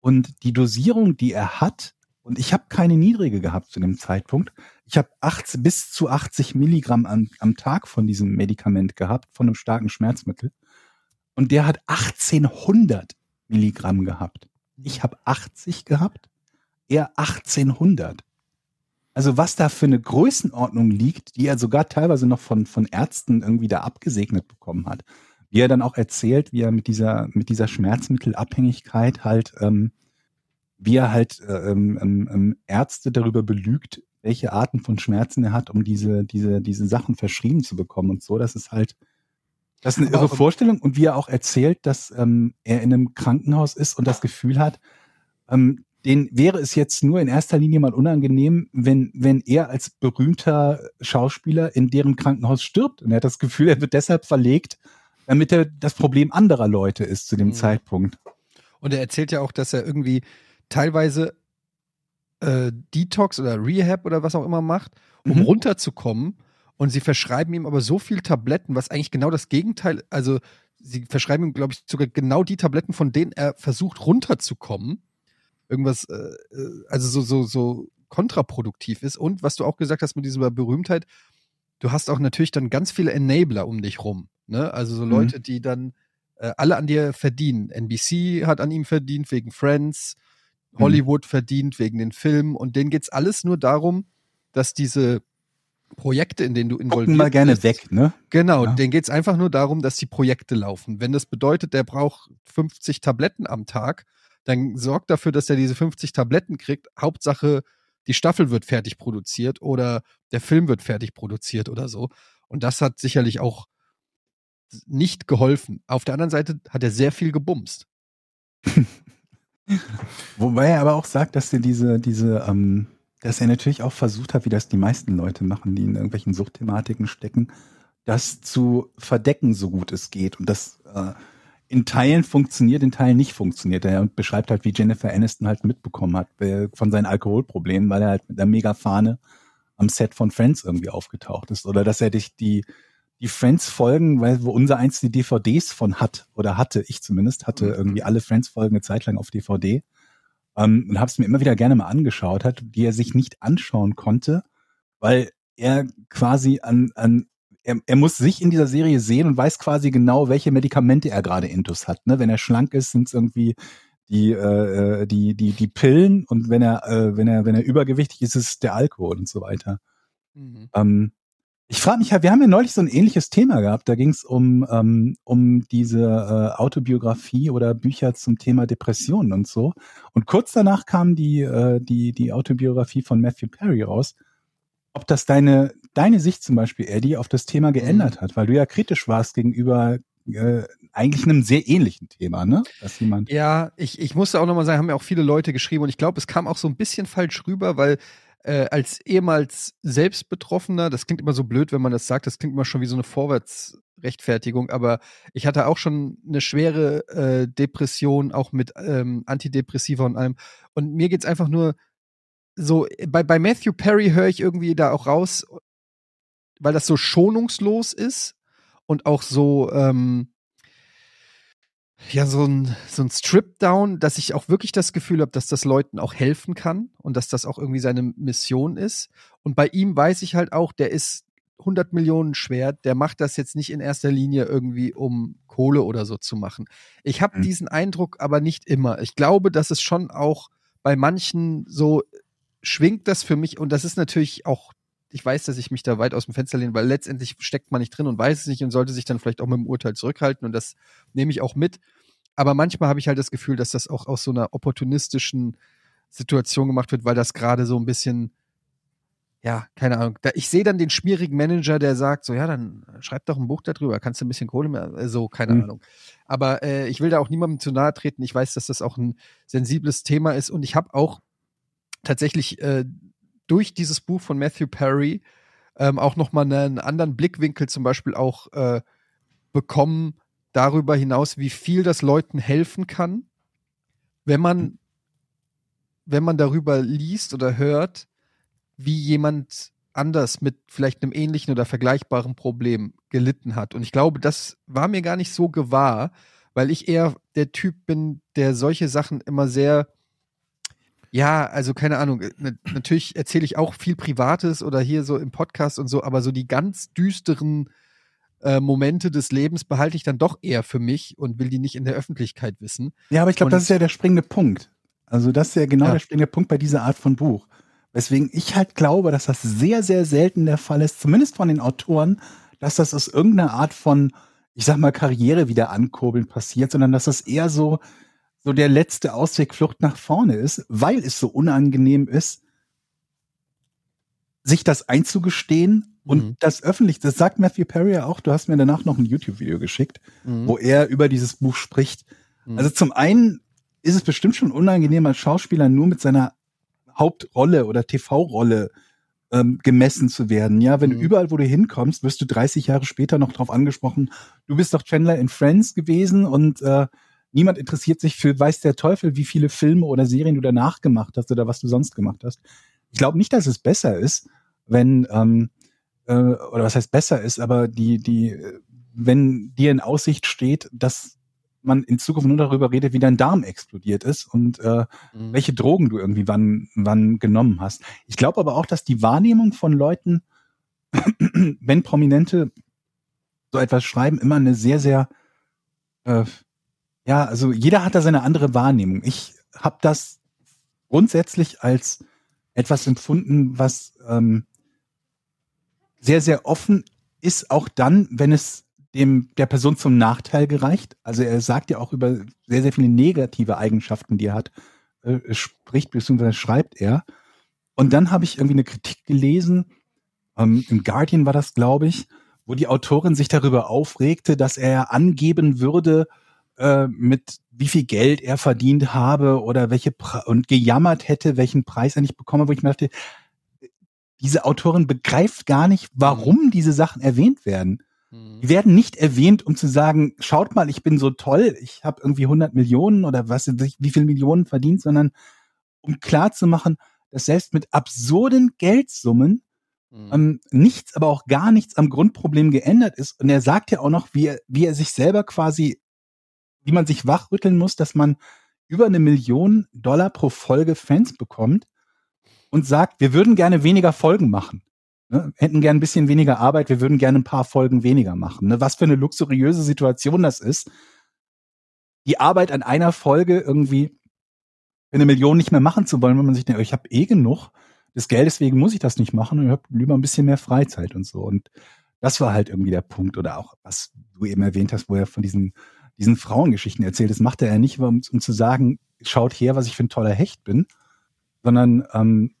Und die Dosierung, die er hat, und ich habe keine niedrige gehabt zu dem Zeitpunkt. Ich habe bis zu 80 Milligramm am, am Tag von diesem Medikament gehabt, von einem starken Schmerzmittel. Und der hat 1800 Milligramm gehabt. Ich habe 80 gehabt, er 1800. Also was da für eine Größenordnung liegt, die er sogar teilweise noch von, von Ärzten irgendwie da abgesegnet bekommen hat. Wie er dann auch erzählt, wie er mit dieser, mit dieser Schmerzmittelabhängigkeit halt, ähm, wie er halt äh, ähm, ähm, ähm, Ärzte darüber belügt, welche Arten von Schmerzen er hat, um diese, diese, diese Sachen verschrieben zu bekommen und so. Das ist halt, das ist eine irre Vorstellung. Und wie er auch erzählt, dass ähm, er in einem Krankenhaus ist und das Gefühl hat, ähm, den wäre es jetzt nur in erster Linie mal unangenehm, wenn, wenn er als berühmter Schauspieler in deren Krankenhaus stirbt. Und er hat das Gefühl, er wird deshalb verlegt, damit er das Problem anderer Leute ist zu dem mhm. Zeitpunkt. Und er erzählt ja auch, dass er irgendwie teilweise äh, Detox oder Rehab oder was auch immer macht, um mhm. runterzukommen. Und sie verschreiben ihm aber so viel Tabletten, was eigentlich genau das Gegenteil, also sie verschreiben ihm, glaube ich, sogar genau die Tabletten, von denen er versucht runterzukommen irgendwas, äh, äh, also so, so, so kontraproduktiv ist. Und was du auch gesagt hast mit dieser Berühmtheit, du hast auch natürlich dann ganz viele Enabler um dich rum. Ne? Also so mhm. Leute, die dann äh, alle an dir verdienen. NBC hat an ihm verdient wegen Friends, mhm. Hollywood mhm. verdient wegen den Filmen und denen geht es alles nur darum, dass diese Projekte, in denen du involviert Gucken mal gerne bist, weg, ne? Genau, ja. denen geht es einfach nur darum, dass die Projekte laufen. Wenn das bedeutet, der braucht 50 Tabletten am Tag, dann sorgt dafür, dass er diese 50 Tabletten kriegt. Hauptsache, die Staffel wird fertig produziert oder der Film wird fertig produziert oder so. Und das hat sicherlich auch nicht geholfen. Auf der anderen Seite hat er sehr viel gebumst. *laughs* Wobei er aber auch sagt, dass er diese, diese, ähm, dass er natürlich auch versucht hat, wie das die meisten Leute machen, die in irgendwelchen Suchtthematiken stecken, das zu verdecken, so gut es geht. Und das äh, in Teilen funktioniert, in Teilen nicht funktioniert. Er beschreibt halt, wie Jennifer Aniston halt mitbekommen hat äh, von seinen Alkoholproblemen, weil er halt mit einer Megafahne am Set von Friends irgendwie aufgetaucht ist. Oder dass er dich die, die Friends-Folgen, weil wo unser eins die DVDs von hat, oder hatte, ich zumindest, hatte mhm. irgendwie alle Friends-Folgen eine Zeit lang auf DVD. Ähm, und habe es mir immer wieder gerne mal angeschaut hat, die er sich nicht anschauen konnte, weil er quasi an, an er, er muss sich in dieser Serie sehen und weiß quasi genau, welche Medikamente er gerade intus hat. Ne? Wenn er schlank ist, sind es irgendwie die, äh, äh, die, die, die Pillen und wenn er, äh, wenn er, wenn er übergewichtig ist, ist es der Alkohol und so weiter. Mhm. Ähm, ich frage mich halt, wir haben ja neulich so ein ähnliches Thema gehabt. Da ging es um, ähm, um diese äh, Autobiografie oder Bücher zum Thema Depressionen und so. Und kurz danach kam die, äh, die, die Autobiografie von Matthew Perry raus. Ob das deine, deine Sicht zum Beispiel, Eddie, auf das Thema geändert mhm. hat, weil du ja kritisch warst gegenüber äh, eigentlich einem sehr ähnlichen Thema, ne? Dass jemand ja, ich, ich musste auch nochmal sagen, haben ja auch viele Leute geschrieben und ich glaube, es kam auch so ein bisschen falsch rüber, weil äh, als ehemals Selbstbetroffener, das klingt immer so blöd, wenn man das sagt, das klingt immer schon wie so eine Vorwärtsrechtfertigung, aber ich hatte auch schon eine schwere äh, Depression, auch mit ähm, Antidepressiva und allem. Und mir geht's einfach nur so, bei, bei Matthew Perry höre ich irgendwie da auch raus, weil das so schonungslos ist und auch so, ähm, ja, so ein, so ein Strip-Down, dass ich auch wirklich das Gefühl habe, dass das Leuten auch helfen kann und dass das auch irgendwie seine Mission ist. Und bei ihm weiß ich halt auch, der ist 100 Millionen schwer, der macht das jetzt nicht in erster Linie irgendwie, um Kohle oder so zu machen. Ich habe mhm. diesen Eindruck aber nicht immer. Ich glaube, dass es schon auch bei manchen so schwingt das für mich, und das ist natürlich auch ich weiß, dass ich mich da weit aus dem Fenster lehne, weil letztendlich steckt man nicht drin und weiß es nicht und sollte sich dann vielleicht auch mit dem Urteil zurückhalten und das nehme ich auch mit. Aber manchmal habe ich halt das Gefühl, dass das auch aus so einer opportunistischen Situation gemacht wird, weil das gerade so ein bisschen, ja, keine Ahnung. Da, ich sehe dann den schmierigen Manager, der sagt, so, ja, dann schreib doch ein Buch darüber, kannst du ein bisschen Kohle mehr, äh, so, keine Mhm. Ahnung. Aber äh, ich will da auch niemandem zu nahe treten. Ich weiß, dass das auch ein sensibles Thema ist und ich habe auch tatsächlich äh, durch dieses Buch von Matthew Perry ähm, auch nochmal einen anderen Blickwinkel zum Beispiel auch äh, bekommen darüber hinaus, wie viel das Leuten helfen kann, wenn man, wenn man darüber liest oder hört, wie jemand anders mit vielleicht einem ähnlichen oder vergleichbaren Problem gelitten hat. Und ich glaube, das war mir gar nicht so gewahr, weil ich eher der Typ bin, der solche Sachen immer sehr, ja, also keine Ahnung, na- natürlich erzähle ich auch viel Privates oder hier so im Podcast und so, aber so die ganz düsteren äh, Momente des Lebens behalte ich dann doch eher für mich und will die nicht in der Öffentlichkeit wissen. Ja, aber ich glaube, das ist ja der springende Punkt. Also das ist ja genau Ja. der springende Punkt bei dieser Art von Buch. Weswegen ich halt glaube, dass das sehr, sehr selten der Fall ist, zumindest von den Autoren, dass das aus irgendeiner Art von, ich sag mal, Karriere wieder ankurbeln passiert, sondern dass das eher so, so der letzte Ausweg Flucht nach vorne ist, weil es so unangenehm ist, sich das einzugestehen und Mhm. das öffentlich, das sagt Matthew Perry ja auch, du hast mir danach noch ein YouTube-Video geschickt, wo er über dieses Buch spricht. Mhm. Also zum einen ist es bestimmt schon unangenehm, als Schauspieler nur mit seiner Hauptrolle oder TV-Rolle ähm, gemessen zu werden. Ja, wenn Mhm. du überall, wo du hinkommst, wirst du 30 Jahre später noch drauf angesprochen, du bist doch Chandler in Friends gewesen und äh, niemand interessiert sich für weiß der Teufel, wie viele Filme oder Serien du danach gemacht hast oder was du sonst gemacht hast. Ich glaube nicht, dass es besser ist, wenn ähm, äh, oder was heißt besser ist, aber die die äh, wenn dir in Aussicht steht, dass man in Zukunft nur darüber redet, wie dein Darm explodiert ist und äh, Mhm. welche Drogen du irgendwie wann, wann genommen hast. Ich glaube aber auch, dass die Wahrnehmung von Leuten, *clears throat* wenn Prominente so etwas schreiben, immer eine sehr, sehr, äh, ja, also jeder hat da seine andere Wahrnehmung. Ich habe das grundsätzlich als etwas empfunden, was ähm, sehr, sehr offen ist, auch dann, wenn es dem der Person zum Nachteil gereicht. Also er sagt ja auch über sehr, sehr viele negative Eigenschaften, die er hat, äh, spricht bzw. schreibt er. Und dann habe ich irgendwie eine Kritik gelesen, ähm, im Guardian war das, glaube ich, wo die Autorin sich darüber aufregte, dass er angeben würde, äh, mit wie viel Geld er verdient habe oder welche Pre und gejammert hätte, welchen Preis er nicht bekomme, wo ich mir dachte, diese Autorin begreift gar nicht, warum diese Sachen erwähnt werden. Mhm. Die werden nicht erwähnt, um zu sagen, schaut mal, ich bin so toll, ich habe irgendwie 100 Millionen oder was, wie viel Millionen verdient, sondern um klar zu machen, dass selbst mit absurden Geldsummen Mhm. ähm, nichts, aber auch gar nichts am Grundproblem geändert ist. Und er sagt ja auch noch, wie er, wie er sich selber quasi, wie man sich wachrütteln muss, dass man über eine Million Dollar pro Folge Fans bekommt und sagt, wir würden gerne weniger Folgen machen. Ne? Hätten gern ein bisschen weniger Arbeit, wir würden gerne ein paar Folgen weniger machen. Ne? Was für eine luxuriöse Situation das ist, die Arbeit an einer Folge irgendwie für eine Million nicht mehr machen zu wollen, wenn man sich denkt, ich habe eh genug des Geldes wegen muss ich das nicht machen und ich habe lieber ein bisschen mehr Freizeit und so. Und das war halt irgendwie der Punkt. Oder auch, was du eben erwähnt hast, wo er von diesen, diesen Frauengeschichten erzählt. Das macht er ja nicht, um, um zu sagen, schaut her, was ich für ein toller Hecht bin, sondern ähm,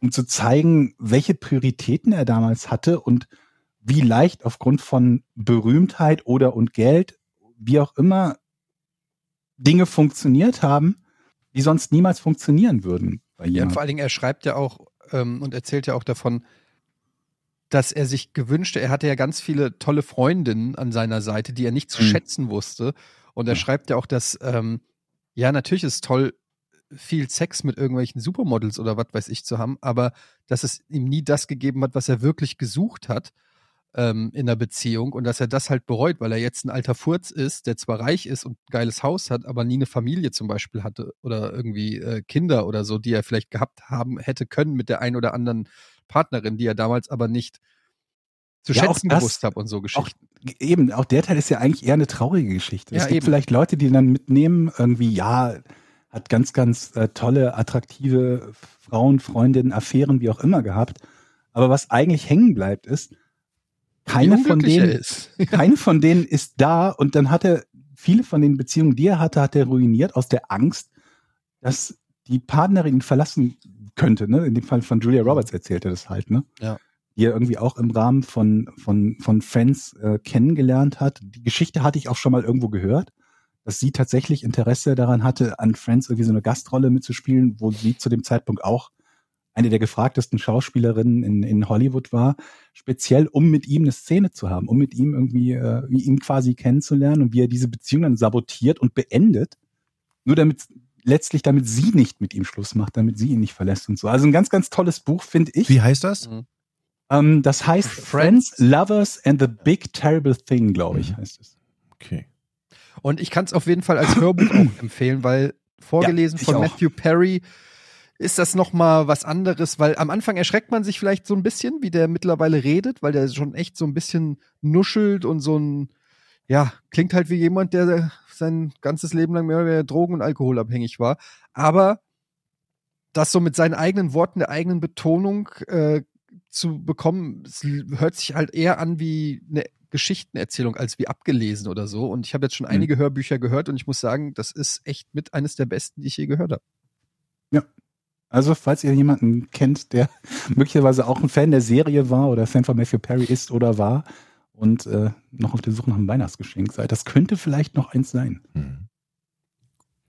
um zu zeigen, welche Prioritäten er damals hatte und wie leicht aufgrund von Berühmtheit oder und Geld, wie auch immer, Dinge funktioniert haben, die sonst niemals funktionieren würden. Bei Ja, vor allen Dingen, er schreibt ja auch ähm, und erzählt ja auch davon, dass er sich gewünschte, er hatte ja ganz viele tolle Freundinnen an seiner Seite, die er nicht zu Mhm. schätzen wusste. Und er Ja. schreibt ja auch, dass, ähm, ja, natürlich ist es toll, viel Sex mit irgendwelchen Supermodels oder was weiß ich zu haben, aber dass es ihm nie das gegeben hat, was er wirklich gesucht hat ähm, in der Beziehung und dass er das halt bereut, weil er jetzt ein alter Furz ist, der zwar reich ist und ein geiles Haus hat, aber nie eine Familie zum Beispiel hatte oder irgendwie äh, Kinder oder so, die er vielleicht gehabt haben hätte können mit der ein oder anderen Partnerin, die er damals aber nicht zu Ja, auch schätzen das- gewusst hat und so auch Geschichten. eben, auch der Teil ist ja eigentlich eher eine traurige Geschichte. Ja, es gibt eben. vielleicht Leute, die dann mitnehmen, irgendwie, ja, hat ganz, ganz äh, tolle, attraktive Frauen, Freundinnen, Affären, wie auch immer gehabt. Aber was eigentlich hängen bleibt, ist, keine von denen, ist. *laughs* *laughs* keine von denen ist da und dann hat er viele von den Beziehungen, die er hatte, hat er ruiniert aus der Angst, dass die Partnerin ihn verlassen könnte, ne? In dem Fall von Julia Roberts erzählt er das halt, ne? Ja. Die er irgendwie auch im Rahmen von, von, von Friends äh, kennengelernt hat. Die Geschichte hatte ich auch schon mal irgendwo gehört, dass sie tatsächlich Interesse daran hatte, an Friends irgendwie so eine Gastrolle mitzuspielen, wo sie zu dem Zeitpunkt auch eine der gefragtesten Schauspielerinnen in, in Hollywood war, speziell um mit ihm eine Szene zu haben, um mit ihm irgendwie, äh, wie ihn quasi kennenzulernen und wie er diese Beziehung dann sabotiert und beendet, nur damit letztlich damit sie nicht mit ihm Schluss macht, damit sie ihn nicht verlässt und so. Also ein ganz, ganz tolles Buch, finde ich. Wie heißt das? Mhm. Ähm, das heißt Friends, Lovers and the Big Terrible Thing, glaube ich, Mhm. heißt es. Okay. Und ich kann es auf jeden Fall als Hörbuch *clears throat* auch empfehlen, weil vorgelesen Ja, von auch. Matthew Perry ist das noch mal was anderes, weil am Anfang erschreckt man sich vielleicht so ein bisschen, wie der mittlerweile redet, weil der schon echt so ein bisschen nuschelt und so ein ja, klingt halt wie jemand, der sein ganzes Leben lang mehr oder weniger drogen- und alkoholabhängig war, aber das so mit seinen eigenen Worten, der eigenen Betonung äh, zu bekommen, hört sich halt eher an wie eine Geschichtenerzählung als wie abgelesen oder so. Und ich habe jetzt schon Mhm. einige Hörbücher gehört und ich muss sagen, das ist echt mit eines der besten, die ich je gehört habe. Also, falls ihr jemanden kennt, der *laughs* möglicherweise auch ein Fan der Serie war oder Fan von Matthew Perry ist oder war und äh, noch auf der Suche nach einem Weihnachtsgeschenk seid, das könnte vielleicht noch eins sein. Hm.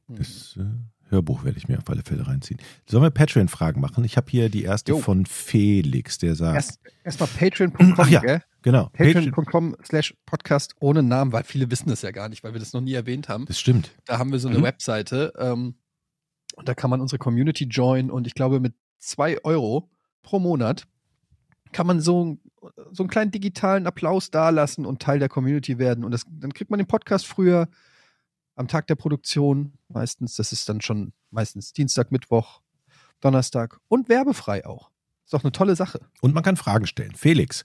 Das äh, Hörbuch werde ich mir auf alle Fälle reinziehen. Sollen wir Patreon-Fragen machen? Ich habe hier die erste Jo. von Felix, der sagt. Erst erstmal patreon.com, Ach ja. gell? genau. Patreon, Patreon.com slash Podcast ohne Namen, weil viele wissen das ja gar nicht, weil wir das noch nie erwähnt haben. das stimmt. Da haben wir so eine Mhm. Webseite ähm, und da kann man unsere Community joinen und ich glaube mit zwei Euro pro Monat kann man so, so einen kleinen digitalen Applaus dalassen und Teil der Community werden und das, dann kriegt man den Podcast früher am Tag der Produktion meistens, das ist dann schon meistens Dienstag, Mittwoch, Donnerstag und werbefrei auch. Ist doch eine tolle Sache. Und man kann Fragen stellen. Felix,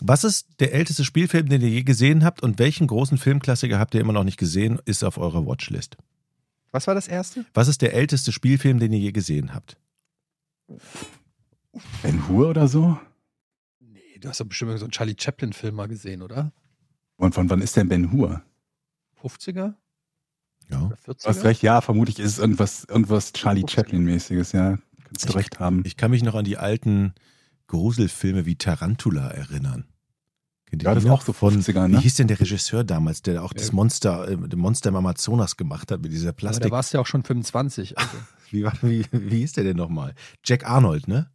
was ist der älteste Spielfilm, den ihr je gesehen habt und welchen großen Filmklassiker habt ihr immer noch nicht gesehen, ist auf eurer Watchlist? Was war das erste? Was ist der älteste Spielfilm, den ihr je gesehen habt? Ben Hur oder so? Nee, du hast doch bestimmt so einen Charlie Chaplin-Film mal gesehen, oder? Und von wann ist denn Ben Hur? 50er Ja. oder Du hast 40er? recht, ja, vermutlich ist es irgendwas, irgendwas Charlie Chaplin-mäßiges, ja. Kannst du recht haben. Ich kann mich noch an die alten Gruselfilme wie Tarantula erinnern. Kennt ihr Ja, die das ist auch so von 50er, Wie ne? hieß denn der Regisseur damals, der auch das Ja. Monster, äh, Monster im Amazonas gemacht hat mit dieser Aber Plastik? da warst du ja auch schon 25. Also. *laughs* Wie, war, wie, wie hieß der denn nochmal? Jack Arnold, ne?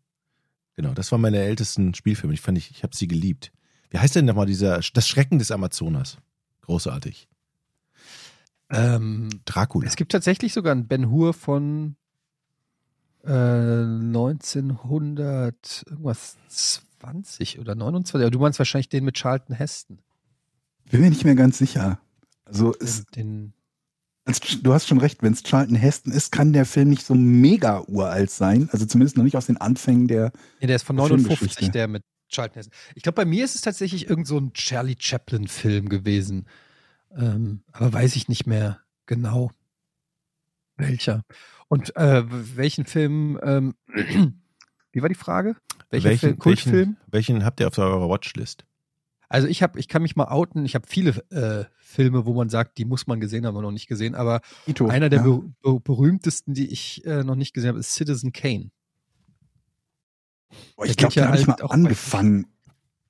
Genau, das war meine ältesten Spielfilme. Ich fand, ich, ich habe sie geliebt. Wie heißt denn nochmal dieser, das Schrecken des Amazonas? Großartig. ähm, Dracula. es gibt tatsächlich sogar einen Ben Hur von äh, 1900 irgendwas 20 oder 29. Aber du meinst wahrscheinlich den mit Charlton Heston. Bin mir nicht mehr ganz sicher. Also, es, Den, du hast schon recht, wenn es Charlton Heston ist, kann der Film nicht so mega uralt sein. Also zumindest noch nicht aus den Anfängen der. nee, der ist von Filmgeschichte. 59, der mit Charlton Heston. Ich glaube, bei mir ist es tatsächlich irgend so ein Charlie Chaplin-Film gewesen. Ähm, aber weiß ich nicht mehr genau welcher. Und äh, welchen Film, ähm, wie war die Frage? Welcher welchen, Film, Kultfilm? Welchen, welchen habt ihr auf eurer Watchlist? Also ich habe, ich kann mich mal outen. Ich habe viele äh, Filme, wo man sagt, die muss man gesehen haben, aber noch nicht gesehen. Aber Ito. einer der ja. ber ber berühmtesten, die ich äh, noch nicht gesehen habe, ist Citizen Kane. Boah, ich glaube, ja da habe ich mal angefangen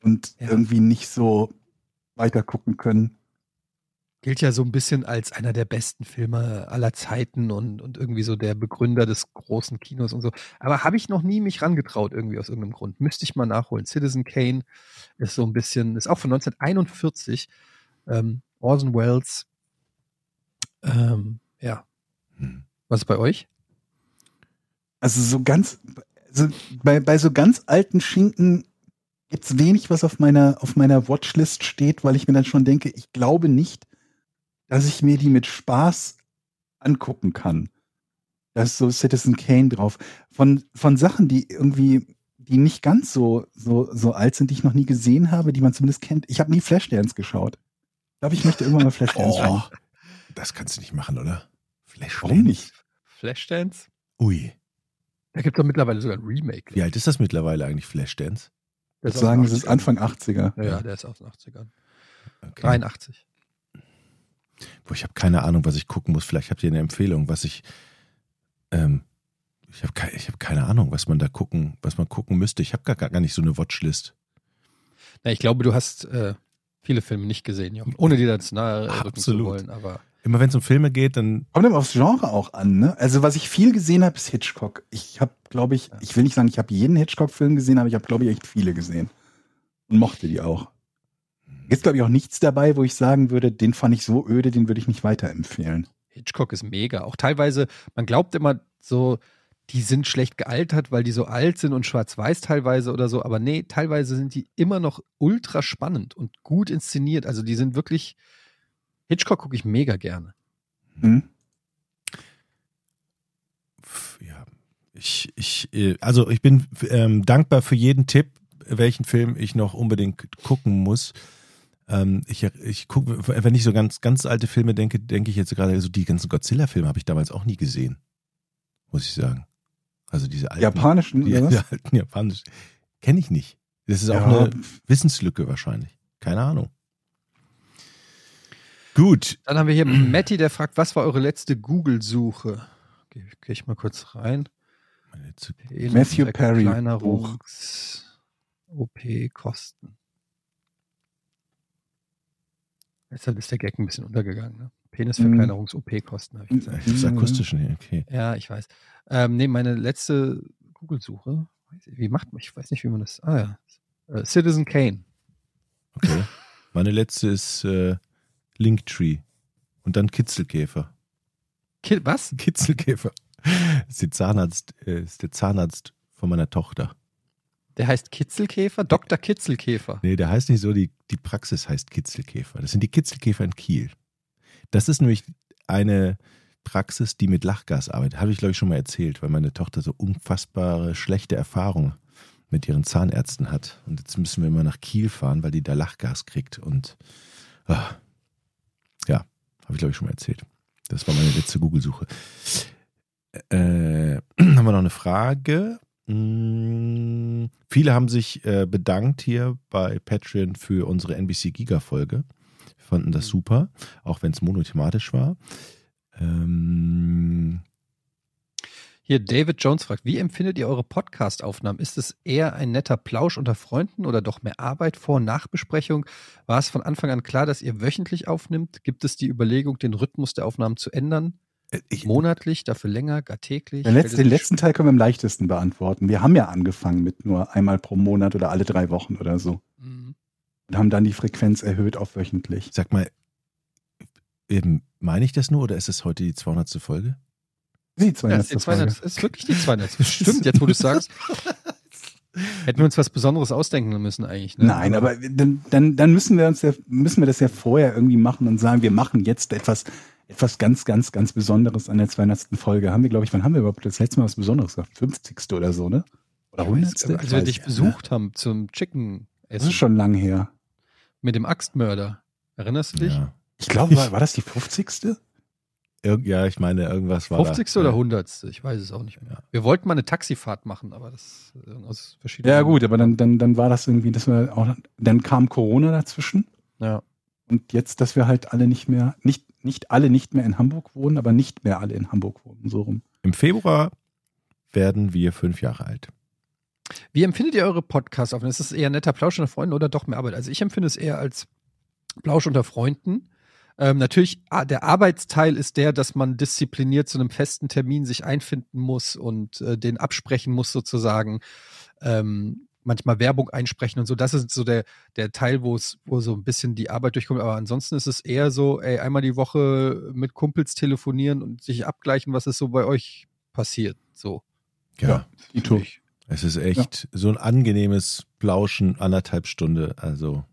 und Ja. irgendwie nicht so weiter gucken können. Gilt ja so ein bisschen als einer der besten Filme aller Zeiten und, und irgendwie so der Begründer des großen Kinos und so. Aber habe ich noch nie mich rangetraut, irgendwie aus irgendeinem Grund. Müsste ich mal nachholen. Citizen Kane ist so ein bisschen, ist auch von 1941. Ähm, Orson Welles. Ähm, ja. Hm. Was ist bei euch? Also so ganz, also bei, bei so ganz alten Schinken gibt's wenig, was auf meiner, auf meiner Watchlist steht, weil ich mir dann schon denke, ich glaube nicht, dass ich mir die mit Spaß angucken kann. Da ist so Citizen Kane drauf. Von, von Sachen, die irgendwie, die nicht ganz so, so, so alt sind, die ich noch nie gesehen habe, die man zumindest kennt. Ich habe nie Flashdance geschaut. Ich glaube, ich möchte irgendwann mal Flashdance Oh, schauen. das kannst du nicht machen, oder? Flash Warum nicht? Flashdance? Ui. Da gibt es doch mittlerweile sogar ein Remake. Wie alt ist das mittlerweile eigentlich, Flashdance? Ich würde sagen, das ist 80ern. Anfang 80er. Ja, ja, der ist aus den 80ern. Okay. 83. Boah, ich habe keine Ahnung, was ich gucken muss. Vielleicht habt ihr eine Empfehlung, was ich. Ähm, Ich habe keine, hab keine Ahnung, was man da gucken, was man gucken müsste. Ich habe gar, gar nicht so eine Watchlist. Na, ich glaube, du hast äh, viele Filme nicht gesehen, Jochen, ohne dir das nahe rücken zu Absolut. wollen, aber Immer wenn es um Filme geht, dann Kommt aber aufs Genre auch an, ne? Also was ich viel gesehen habe, ist Hitchcock. Ich habe, glaube ich, ich will nicht sagen, ich habe jeden Hitchcock-Film gesehen, aber ich habe, glaube ich, echt viele gesehen. Und mochte die auch. Jetzt glaube ich auch nichts dabei, wo ich sagen würde, den fand ich so öde, den würde ich nicht weiterempfehlen. Hitchcock ist mega. Auch teilweise, man glaubt immer so, die sind schlecht gealtert, weil die so alt sind und schwarz-weiß teilweise oder so. Aber nee, teilweise sind die immer noch ultra spannend und gut inszeniert. Also die sind wirklich. Hitchcock gucke ich mega gerne. Hm? ja, ich, ich, äh, also ich bin ähm, dankbar für jeden Tipp, welchen Film ich noch unbedingt gucken muss. Ähm, ich, ich gucke, wenn ich so ganz, ganz alte Filme denke, denke ich jetzt gerade, so die ganzen Godzilla-Filme habe ich damals auch nie gesehen. Muss ich sagen. Also diese alten. Japanischen, die, oder die *laughs* alten japanischen. Kenne ich nicht. Das ist auch Ja. eine Wissenslücke wahrscheinlich. Keine Ahnung. Gut. Dann haben wir hier *clears throat* Matti, der fragt, was war eure letzte Google-Suche? Gehe geh ich mal kurz rein. Meine letzte- Matthew Perry Verkleinerungs OP-Kosten. Deshalb ist der Gag ein bisschen untergegangen. Ne? Penisverkleinerungs-OP-Kosten habe ich gesagt. Das akustischen hier, okay. Ja, ich weiß. Ähm, nee, meine letzte Google-Suche, wie macht man, ich weiß nicht, wie man das, ah ja, äh, Citizen Kane. okay. Meine letzte ist äh, Linktree. Und dann Kitzelkäfer. Ki was? Kitzelkäfer. Das ist, Zahnarzt, äh, ist der Zahnarzt von meiner Tochter. Der heißt Kitzelkäfer? Dr. Kitzelkäfer. Nee, der heißt nicht so, die, die Praxis heißt Kitzelkäfer. Das sind die Kitzelkäfer in Kiel. Das ist nämlich eine Praxis, die mit Lachgas arbeitet. Habe ich, glaube ich, schon mal erzählt, weil meine Tochter so unfassbare schlechte Erfahrungen mit ihren Zahnärzten hat. Und jetzt müssen wir immer nach Kiel fahren, weil die da Lachgas kriegt. Und ah, ja, habe ich, glaube ich, schon mal erzählt. Das war meine letzte Google-Suche. Äh, *clears throat* haben wir noch eine Frage? Mm, viele haben sich äh, bedankt hier bei Patreon für unsere NBC Giga-Folge. Fanden das super, auch wenn es monothematisch war. Ähm, Hier, David Jones fragt, wie empfindet ihr eure Podcast-Aufnahmen? Ist es eher ein netter Plausch unter Freunden oder doch mehr Arbeit vor- und Nachbesprechung? War es von Anfang an klar, dass ihr wöchentlich aufnimmt? Gibt es die Überlegung, den Rhythmus der Aufnahmen zu ändern? Äh, ich, Monatlich, dafür länger, gar täglich? Den, letzten, den letzten Teil können wir am leichtesten beantworten. Wir haben ja angefangen mit nur einmal pro Monat oder alle drei Wochen oder so. Mhm. Und haben dann die Frequenz erhöht auf wöchentlich. sag mal, eben, meine ich das nur oder ist es heute die 200. Folge? Die Ja, 200. das ist, die 200, das ist wirklich die 200. Stimmt, jetzt wo du es sagst. *laughs* Hätten wir uns was Besonderes ausdenken müssen eigentlich. Ne? Nein, aber dann, dann, dann müssen wir uns ja, müssen wir das ja vorher irgendwie machen und sagen, wir machen jetzt etwas, etwas ganz, ganz, ganz Besonderes an der 200. Folge. Haben wir, glaube ich, wann haben wir überhaupt das letzte Mal was Besonderes gemacht? 50. oder so, ne? Oder 100. Als wir dich besucht haben zum Chicken Das Essen ist schon lang her. mit dem Axtmörder. Erinnerst du dich? Ja. Ich glaube, war, war das die 50. Irg ja, ich meine, irgendwas war 50. da. oder 100. Ich weiß es auch nicht mehr. Ja. Wir wollten mal eine Taxifahrt machen, aber das äh, aus verschiedenen Ja, gut, aber dann, dann, dann war das irgendwie, dass wir auch, dann kam Corona dazwischen. Ja. Und jetzt, dass wir halt alle nicht mehr, nicht, nicht alle nicht mehr in Hamburg wohnen, aber nicht mehr alle in Hamburg wohnen, so rum. Im Februar werden wir fünf Jahre alt. Wie empfindet ihr eure Podcasts auf? Ist es eher netter Plausch unter Freunden oder doch mehr Arbeit? Also ich empfinde es eher als Plausch unter Freunden. Ähm, natürlich, der Arbeitsteil ist der, dass man diszipliniert zu einem festen Termin sich einfinden muss und äh, den absprechen muss sozusagen. Ähm, manchmal Werbung einsprechen und so. Das ist so der, der Teil, wo es, wo so ein bisschen die Arbeit durchkommt. Aber ansonsten ist es eher so, ey, einmal die Woche mit Kumpels telefonieren und sich abgleichen, was ist so bei euch passiert. So. Ja. Ito. Ich- Es ist echt so ein angenehmes Plauschen, anderthalb Stunde. Also,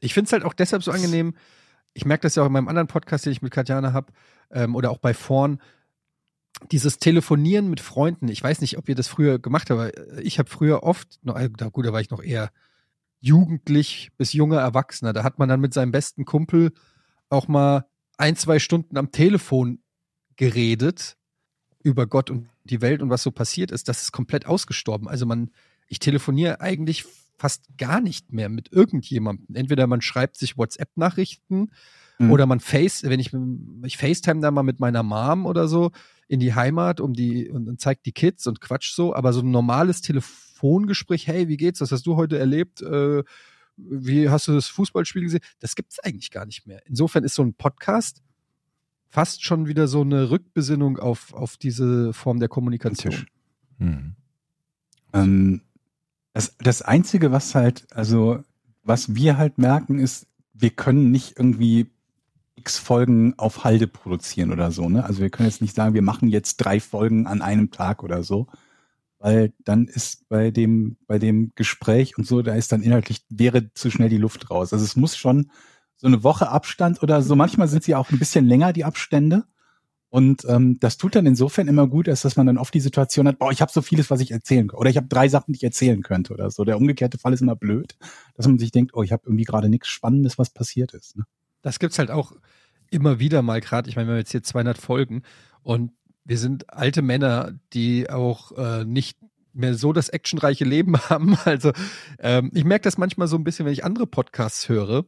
Ich finde es halt auch deshalb so angenehm. Ich merke das ja auch in meinem anderen Podcast, den ich mit Katjana habe, ähm, oder auch bei Vorn. Dieses Telefonieren mit Freunden. Ich weiß nicht, ob ihr das früher gemacht habt, aber ich habe früher oft, noch, äh, da- gut, da war ich noch eher jugendlich bis junger Erwachsener. Da hat man dann mit seinem besten Kumpel auch mal ein, zwei Stunden am Telefon geredet über Gott und die Welt und was so passiert ist. Das ist komplett ausgestorben. Also man, ich telefoniere eigentlich fast gar nicht mehr mit irgendjemandem. Entweder man schreibt sich WhatsApp-Nachrichten Mhm. oder man Face, wenn ich, ich FaceTime da mal mit meiner Mom oder so. In die Heimat um die und, und zeigt die Kids und Quatsch so, aber so ein normales Telefongespräch, hey, wie geht's? Was hast du heute erlebt? Äh, wie hast du das Fußballspiel gesehen? Das gibt's eigentlich gar nicht mehr. Insofern ist so ein Podcast fast schon wieder so eine Rückbesinnung auf, auf diese Form der Kommunikation. Hm. Ähm, das, das Einzige, was halt, also, was wir halt merken, ist, wir können nicht irgendwie x Folgen auf Halde produzieren oder so, ne? Also wir können jetzt nicht sagen, wir machen jetzt drei Folgen an einem Tag oder so, weil dann ist bei dem, bei dem Gespräch und so, da ist dann inhaltlich, wäre zu schnell die Luft raus. Also es muss schon so eine Woche Abstand oder so. Manchmal sind sie auch ein bisschen länger, die Abstände. Und ähm, das tut dann insofern immer gut, als dass man dann oft die Situation hat, boah, ich habe so vieles, was ich erzählen kann. Oder ich habe drei Sachen, die ich erzählen könnte oder so. Der umgekehrte Fall ist immer blöd, dass man sich denkt, oh, ich habe irgendwie gerade nichts Spannendes, was passiert ist. Ne? Das gibt's halt auch immer wieder mal gerade. Ich meine, wir haben jetzt hier 200 Folgen und wir sind alte Männer, die auch äh, nicht mehr so das actionreiche Leben *laughs* haben. Also ähm, ich merke das manchmal so ein bisschen, wenn ich andere Podcasts höre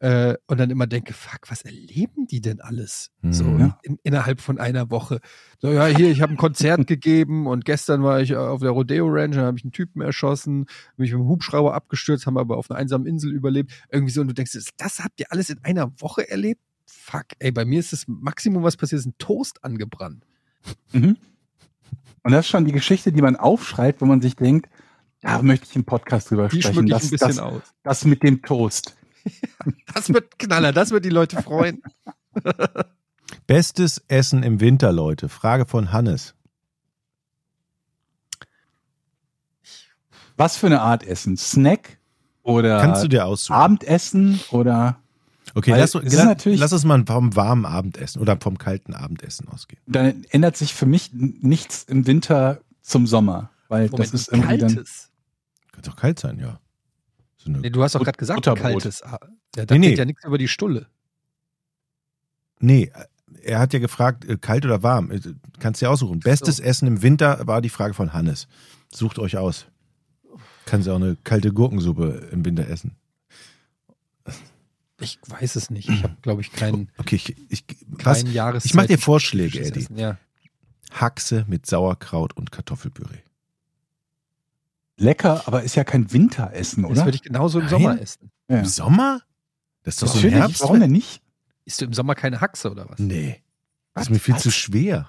äh, und dann immer denke, fuck, was erleben die denn alles? Mhm. So Ja. in, innerhalb von einer Woche. So, ja, hier, ich habe ein Konzert *laughs* gegeben und gestern war ich auf der Rodeo Ranch, dann habe ich einen Typen erschossen, bin ich mit dem Hubschrauber abgestürzt, haben aber auf einer einsamen Insel überlebt. Irgendwie so, und du denkst, das habt ihr alles in einer Woche erlebt? Fuck, ey, bei mir ist das Maximum, was passiert, ist ein Toast angebrannt. Mhm. Und das ist schon die Geschichte, die man aufschreibt, wo man sich denkt, da möchte ich im Podcast drüber Die sprechen. schmücke ich Das, ein bisschen das, aus. das mit dem Toast. Das wird Knaller, das wird die Leute freuen. *laughs* Bestes Essen im Winter, Leute. Frage von Hannes. Was für eine Art Essen? Snack oder Kannst du dir aussuchen? Abendessen oder Okay, lass, lass, natürlich- lass uns mal vom warmen Abendessen oder vom kalten Abendessen ausgehen. dann ändert sich für mich nichts im Winter zum Sommer, weil Moment, das ist irgendwie dann kaltes. Kann doch kalt sein, ja. So Nee, du hast doch gerade gesagt, Butterbrot. kaltes. Ja, da Nee, nee. geht ja nichts über die Stulle. nee, er hat ja gefragt, äh, kalt oder warm. Äh, Kannst dir aussuchen. Bestes Essen im Winter war die Frage von Hannes. Sucht euch aus. Kannst ja auch eine kalte Gurkensuppe im Winter essen. Ich weiß es nicht. Ich habe, glaube ich, keinen *clears throat* Okay, ich, ich, kein ich mache dir Vorschläge, Eddie. Ja. Haxe mit Sauerkraut und Kartoffelpüree. Lecker, aber ist ja kein Winteressen, Das oder? würde ich genauso im Nein. Sommer essen. Ja. Im Sommer? Das ist doch so ein Natürlich, Herbst. warum denn nicht? Isst du im Sommer keine Haxe oder was? Nee. Das ist mir viel Was? zu schwer.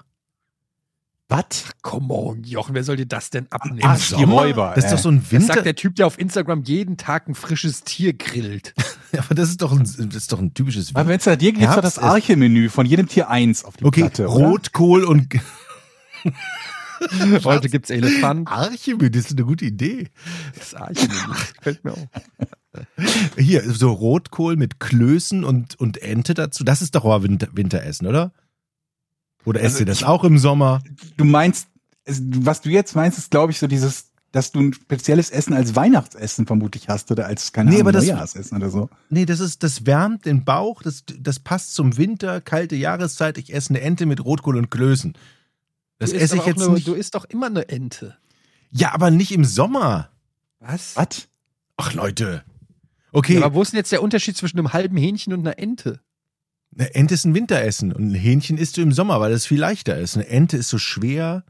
Was? Come on, Jochen, wer soll dir das denn abnehmen? Ach, die Räuber. Das ist doch so ein das Winter. sagt der Typ, der auf Instagram jeden Tag ein frisches Tier grillt. *laughs* aber das ist doch ein, das ist doch ein typisches Aber wenn es da dir gibt, ist doch das Arche-Menü von jedem Tier eins auf die Okay, Platte. oder? Rotkohl und *laughs* *laughs* Heute gibt's Elefant. Archimüd, das ist eine gute Idee. Das Archimüd, das gefällt mir auch. *laughs* Hier, so Rotkohl mit Klößen und, und Ente dazu. Das ist doch aber Winter, Winteressen, oder? Oder esst Also ihr das ich- auch im Sommer? Du meinst, es- was du jetzt meinst, ist, glaube ich, so dieses, dass du ein spezielles Essen als Weihnachtsessen vermutlich hast oder als, keine Nee, Ahnung, aber das- Neujahrsessen oder so. Nee, das ist, das wärmt den Bauch, das, das passt zum Winter, kalte Jahreszeit. Ich esse eine Ente mit Rotkohl und Klößen. Das Du isst esse ich jetzt nur, nicht. Du isst doch immer eine Ente. Ja, aber nicht im Sommer. Was? Was? Ach, Leute. Okay, Ja, aber wo ist denn jetzt der Unterschied zwischen einem halben Hähnchen und einer Ente? eine Ente ist ein Winteressen und ein Hähnchen isst du im Sommer, weil das viel leichter ist. Eine Ente ist so schwer.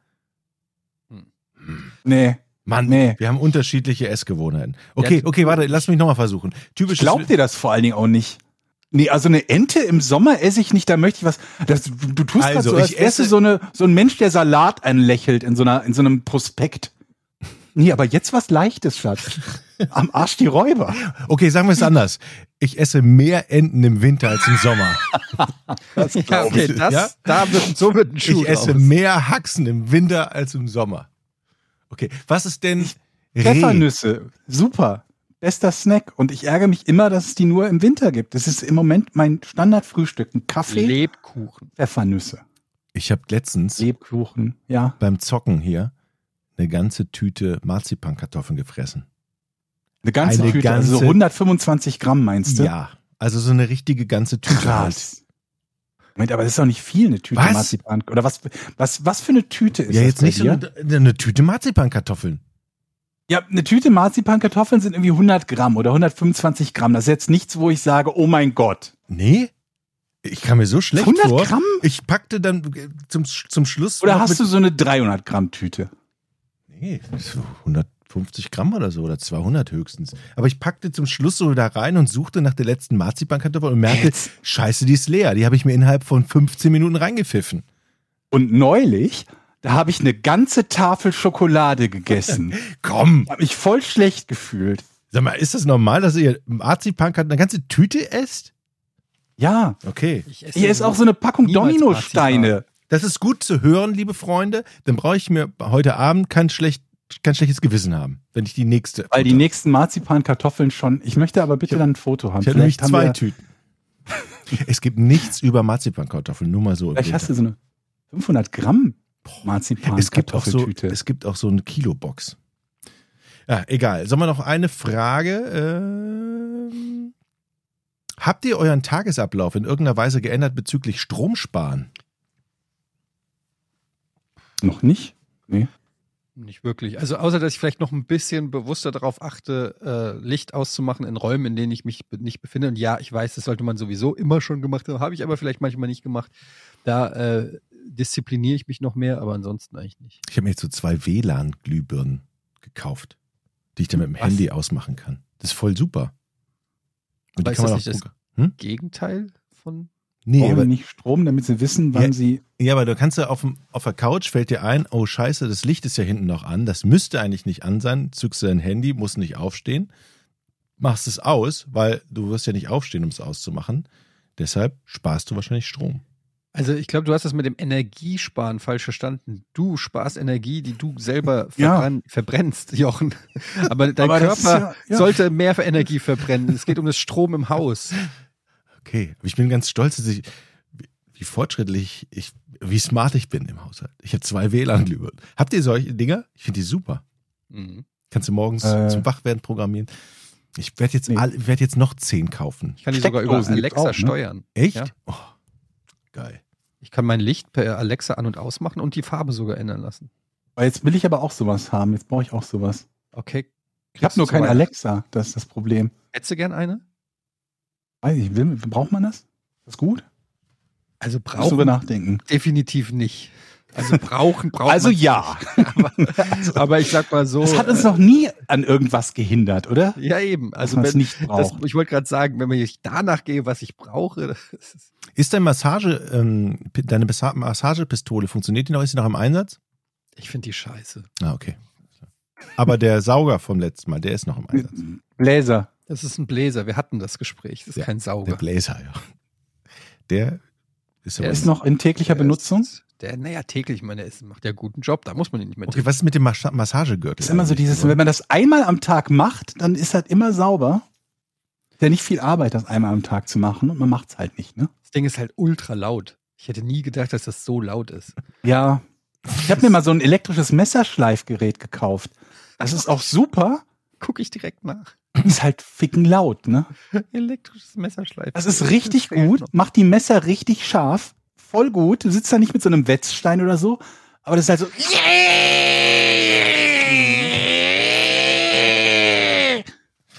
Nee. Mann, Nee. wir haben unterschiedliche Essgewohnheiten. Okay, okay, warte, lass mich nochmal versuchen. Ich Typisches glaub dir das vor allen Dingen auch nicht. Nee, also eine Ente im Sommer esse ich nicht, da möchte ich was. Das, du, tust Also, so, als ich esse- so, eine, so ein Mensch, der Salat anlächelt in so, einer, in so einem Prospekt. Nee, aber jetzt was Leichtes, Schatz. *laughs* Am Arsch die Räuber. Okay, sagen wir es anders. Ich esse mehr Enten im Winter als im Sommer. *laughs* Ja, okay, ich. das, Ja? da wird, so wird ein Schuh Ich esse draus. mehr Haxen im Winter als im Sommer. Okay, was ist denn Reh? Pfeffernüsse, super. Bester Snack. Und ich ärgere mich immer, dass es die nur im Winter gibt. Das ist im Moment mein Standardfrühstück. Ein Kaffee, Lebkuchen. Pfeffernüsse. Ich habe letztens Lebkuchen, ja. beim Zocken hier eine ganze Tüte Marzipankartoffeln gefressen. Eine ganze Eine Tüte, also so ganze- 125 Gramm meinst du? Ja, also so eine richtige ganze Tüte. Halt. Krass. Moment, aber das ist doch nicht viel, eine Tüte Was? Marzipan. Oder was, was, was für eine Tüte ist Ja, das jetzt bei nicht so eine, eine Tüte Marzipankartoffeln. Ja, eine Tüte Marzipankartoffeln sind irgendwie 100 Gramm oder 125 Gramm. Das ist jetzt nichts, wo ich sage, oh mein Gott. Nee? Ich kam mir so schlecht 100 vor. Gramm? Ich packte dann äh, zum, zum Schluss. Oder hast du so eine 300 Gramm Tüte? Nee, so 150 Gramm oder so oder 200 höchstens. Aber ich packte zum Schluss so da rein und suchte nach der letzten Marzipankartoffel und merkte, Jetzt. scheiße, die ist leer. Die habe ich mir innerhalb von 15 Minuten reingepfiffen. Und neulich, da habe ich eine ganze Tafel Schokolade gegessen. *laughs* Komm, habe mich voll schlecht gefühlt. sag mal, ist das normal, dass ihr Marzipan eine ganze Tüte esst? Ja. Okay. Hier ist auch so eine Packung Dominosteine. Das ist gut zu hören, liebe Freunde. Dann brauche ich mir heute Abend kein, schlecht, kein schlechtes Gewissen haben, wenn ich die nächste. Weil die nächsten Marzipankartoffeln schon. Ich möchte aber bitte dann ein Foto haben. Ich habe nämlich zwei wir- Tüten. *laughs* es gibt nichts über Marzipankartoffeln, nur mal so. im Vielleicht hast du so eine 500 Gramm es gibt auch so, es gibt auch so eine Kilobox. Ja, egal. Sollen wir noch eine Frage? Ähm, habt ihr euren Tagesablauf in irgendeiner Weise geändert bezüglich Stromsparen? Noch nicht? Nee. Nicht wirklich. Also außer, dass ich vielleicht noch ein bisschen bewusster darauf achte, äh, Licht auszumachen in Räumen, in denen ich mich be- nicht befinde. Und ja, ich weiß, das sollte man sowieso immer schon gemacht haben, habe ich aber vielleicht manchmal nicht gemacht. Da äh, diszipliniere ich mich noch mehr, aber ansonsten eigentlich nicht. Ich habe mir jetzt so zwei WLAN-Glühbirnen gekauft, die ich dann mit dem Was? Handy ausmachen kann. Das ist voll super. Und Aber ist das nicht das- Hm? Gegenteil von. Nee, Brauchen aber, die nicht Strom, damit sie wissen, wann Ja. sie. ja, aber du kannst ja auf, dem, auf der Couch fällt dir ein, oh scheiße, das Licht ist ja hinten noch an, das müsste eigentlich nicht an sein, zückst du dein Handy, musst nicht aufstehen, machst es aus, weil du wirst ja nicht aufstehen, um es auszumachen. Deshalb sparst du wahrscheinlich Strom. Also ich glaube, du hast das mit dem Energiesparen falsch verstanden. Du sparst Energie, die du selber *laughs* Ja. verbrann, verbrennst, Jochen. *laughs* Aber dein Aber Körper ja- ja. sollte mehr für Energie verbrennen. Es geht um das Strom im Haus. Okay, aber ich bin ganz stolz, dass ich, wie, fortschrittlich ich, wie smart ich bin im Haushalt. Ich habe zwei WLAN-Glühbirnen. Habt ihr solche Dinger? Ich finde die super. Mhm. Kannst du morgens Äh. zum Wachwerden programmieren. Ich werde jetzt, Nee. all- werd jetzt noch zehn kaufen. Ich kann die sogar über Alexa auch, ne? steuern. Echt? Ja. Oh, geil. Ich kann mein Licht per Alexa an- und ausmachen und die Farbe sogar ändern lassen. Jetzt will ich aber auch sowas haben. Jetzt brauche ich auch sowas. Okay. Ich habe nur kein Alexa. Das ist das Problem. Hättest du gern eine? Weiß ich, will, braucht man das? Ist das gut? Also Muss brauchen nachdenken. definitiv nicht. Also brauchen braucht Also ja. nicht. *laughs* Aber ich sag mal so. Das hat uns äh, noch nie an irgendwas gehindert, oder? Ja, eben. Also man es wenn, nicht das, braucht. ich wollte gerade sagen, wenn man ich danach gehe, was ich brauche, ist, Ist dein Massage, ähm, deine Massa- Massagepistole, funktioniert die noch? Ist sie noch im Einsatz? ich finde die scheiße. Ah, okay. Aber der Sauger vom letzten Mal, der ist noch im Einsatz. Bläser. Das ist ein Bläser. Wir hatten das Gespräch. Das ist Ja, kein Der Sauger. Blazer, ja. Der ist Der aber Ist noch in täglicher Der Benutzung? Ist, der, naja, täglich, ich meine, ist, macht ja einen guten Job. Da muss man ihn nicht mehr Okay, was ist mit dem Mas Massagegürtel? ist immer so dieses, wenn man das einmal am Tag macht, dann ist das immer sauber. Ist ja nicht viel Arbeit, das einmal am Tag zu machen und man macht es halt nicht, ne? Das Ding ist halt ultra laut. Ich hätte nie gedacht, dass das so laut ist. Ja. Ich habe mir mal so ein elektrisches Messerschleifgerät gekauft. Das ist auch super. Gucke ich direkt nach. Ist halt ficken laut, ne? Elektrisches Messerschleif. Das ist richtig gut, macht die Messer richtig scharf. Voll gut. Du sitzt da nicht mit so einem Wetzstein oder so, aber das ist halt so.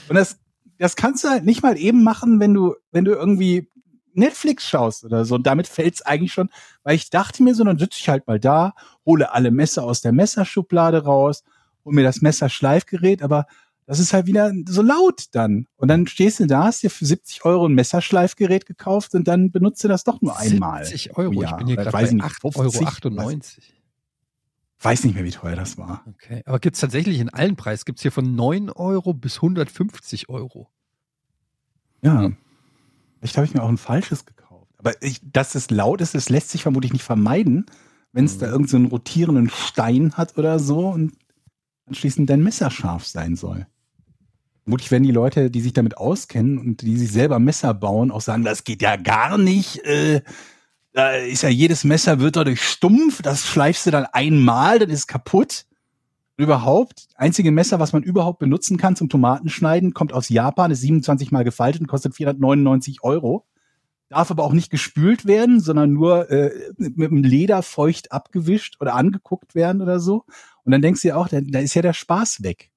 Und das, das kannst du halt nicht mal eben machen, wenn du, wenn du irgendwie Netflix schaust oder so. Und damit fällt's eigentlich schon, weil ich dachte mir so, dann sitze ich halt mal da, hole alle Messer aus der Messerschublade raus, hole mir das Messerschleifgerät, aber das ist halt wieder so laut dann. Und dann stehst du da, hast dir für 70 Euro ein Messerschleifgerät gekauft und dann benutzt du das doch nur einmal. 70 Euro. Oh ich ja, bin hier gerade weiß bei nicht, 8,98 Euro. Weiß nicht mehr, wie teuer das war. Okay. Aber gibt es tatsächlich in allen Preis? Gibt es hier von 9 Euro bis 150 Euro? Ja. Vielleicht habe ich mir auch ein falsches gekauft. Aber ich, dass es laut ist, das lässt sich vermutlich nicht vermeiden, wenn es da Mhm. irgendeinen so einen rotierenden Stein hat oder so und anschließend dein Messer scharf sein soll. Vermutlich werden die Leute, die sich damit auskennen und die sich selber Messer bauen, auch sagen, das geht ja gar nicht. Äh, da ist ja jedes Messer wird dadurch stumpf, das schleifst du dann einmal, dann ist es kaputt. Überhaupt, einzige Messer, was man überhaupt benutzen kann zum Tomatenschneiden, kommt aus Japan, ist 27 mal gefaltet und kostet 499 Euro. Darf aber auch nicht gespült werden, sondern nur äh, mit dem Leder feucht abgewischt oder angeguckt werden oder so. Und dann denkst du dir auch, da, da ist ja der Spaß weg.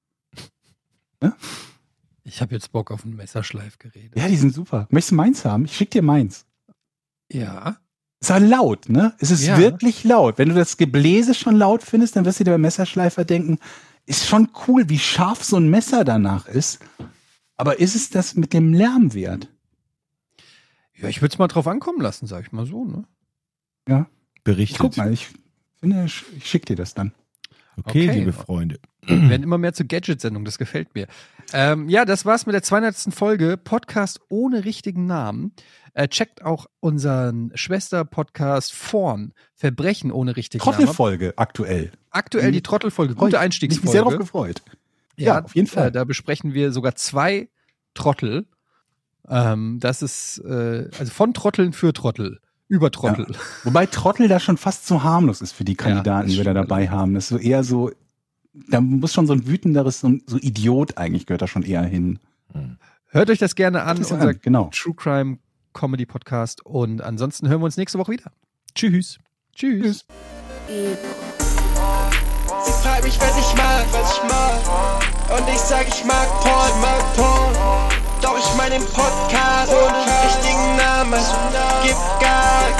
Ich habe jetzt Bock auf ein Messerschleifgerät. Ja, die sind super. Möchtest du meins haben? Ich schick dir meins. Ja. Ist aber laut, ne? Es ist Ja. wirklich laut. Wenn du das Gebläse schon laut findest, dann wirst du dir beim Messerschleifer denken, ist schon cool, wie scharf so ein Messer danach ist. Aber ist es das mit dem Lärm wert? Ja, ich würde es mal drauf ankommen lassen, sag ich mal so, ne? Ich Berichtet. guck mal, ich finde, ich ich schick dir das dann. Okay, Okay. liebe Freunde. Wir werden *clears throat* immer mehr zur Gadget-Sendung, das gefällt mir. Ähm, ja, das war's mit der 200. Folge Podcast ohne richtigen Namen. Äh, checkt auch unseren Schwester-Podcast Vorn, Verbrechen ohne richtigen Namen. Trottelfolge aktuell. Aktuell die Trottelfolge, gute Ich mich sehr drauf Einstiegsfolge. gefreut. Ja, auf jeden Fall. Äh, da besprechen wir sogar zwei Trottel. Ähm, das ist äh, also von Trotteln für Trottel. Über Trottel. Wobei Trottel da schon fast zu harmlos ist für die *laughs* Kandidaten, die wir da dabei haben. Das ist so eher so, da muss schon so ein wütenderes, so, ein- so Idiot eigentlich gehört da schon eher hin. Hört euch das gerne an, Das ist unser an, genau. True Crime Comedy Podcast. Und ansonsten hören wir uns nächste Woche wieder. Tschüss. Tschüss. Sie fragt mich, was ich mag, was ich mag. Und ich sag, ich mag Porn, mag Porn. Doch ich mein den Podcast ohne richtigen Namen. Gib Gas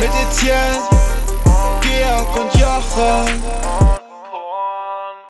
mit Etienne, Georg und Jochen.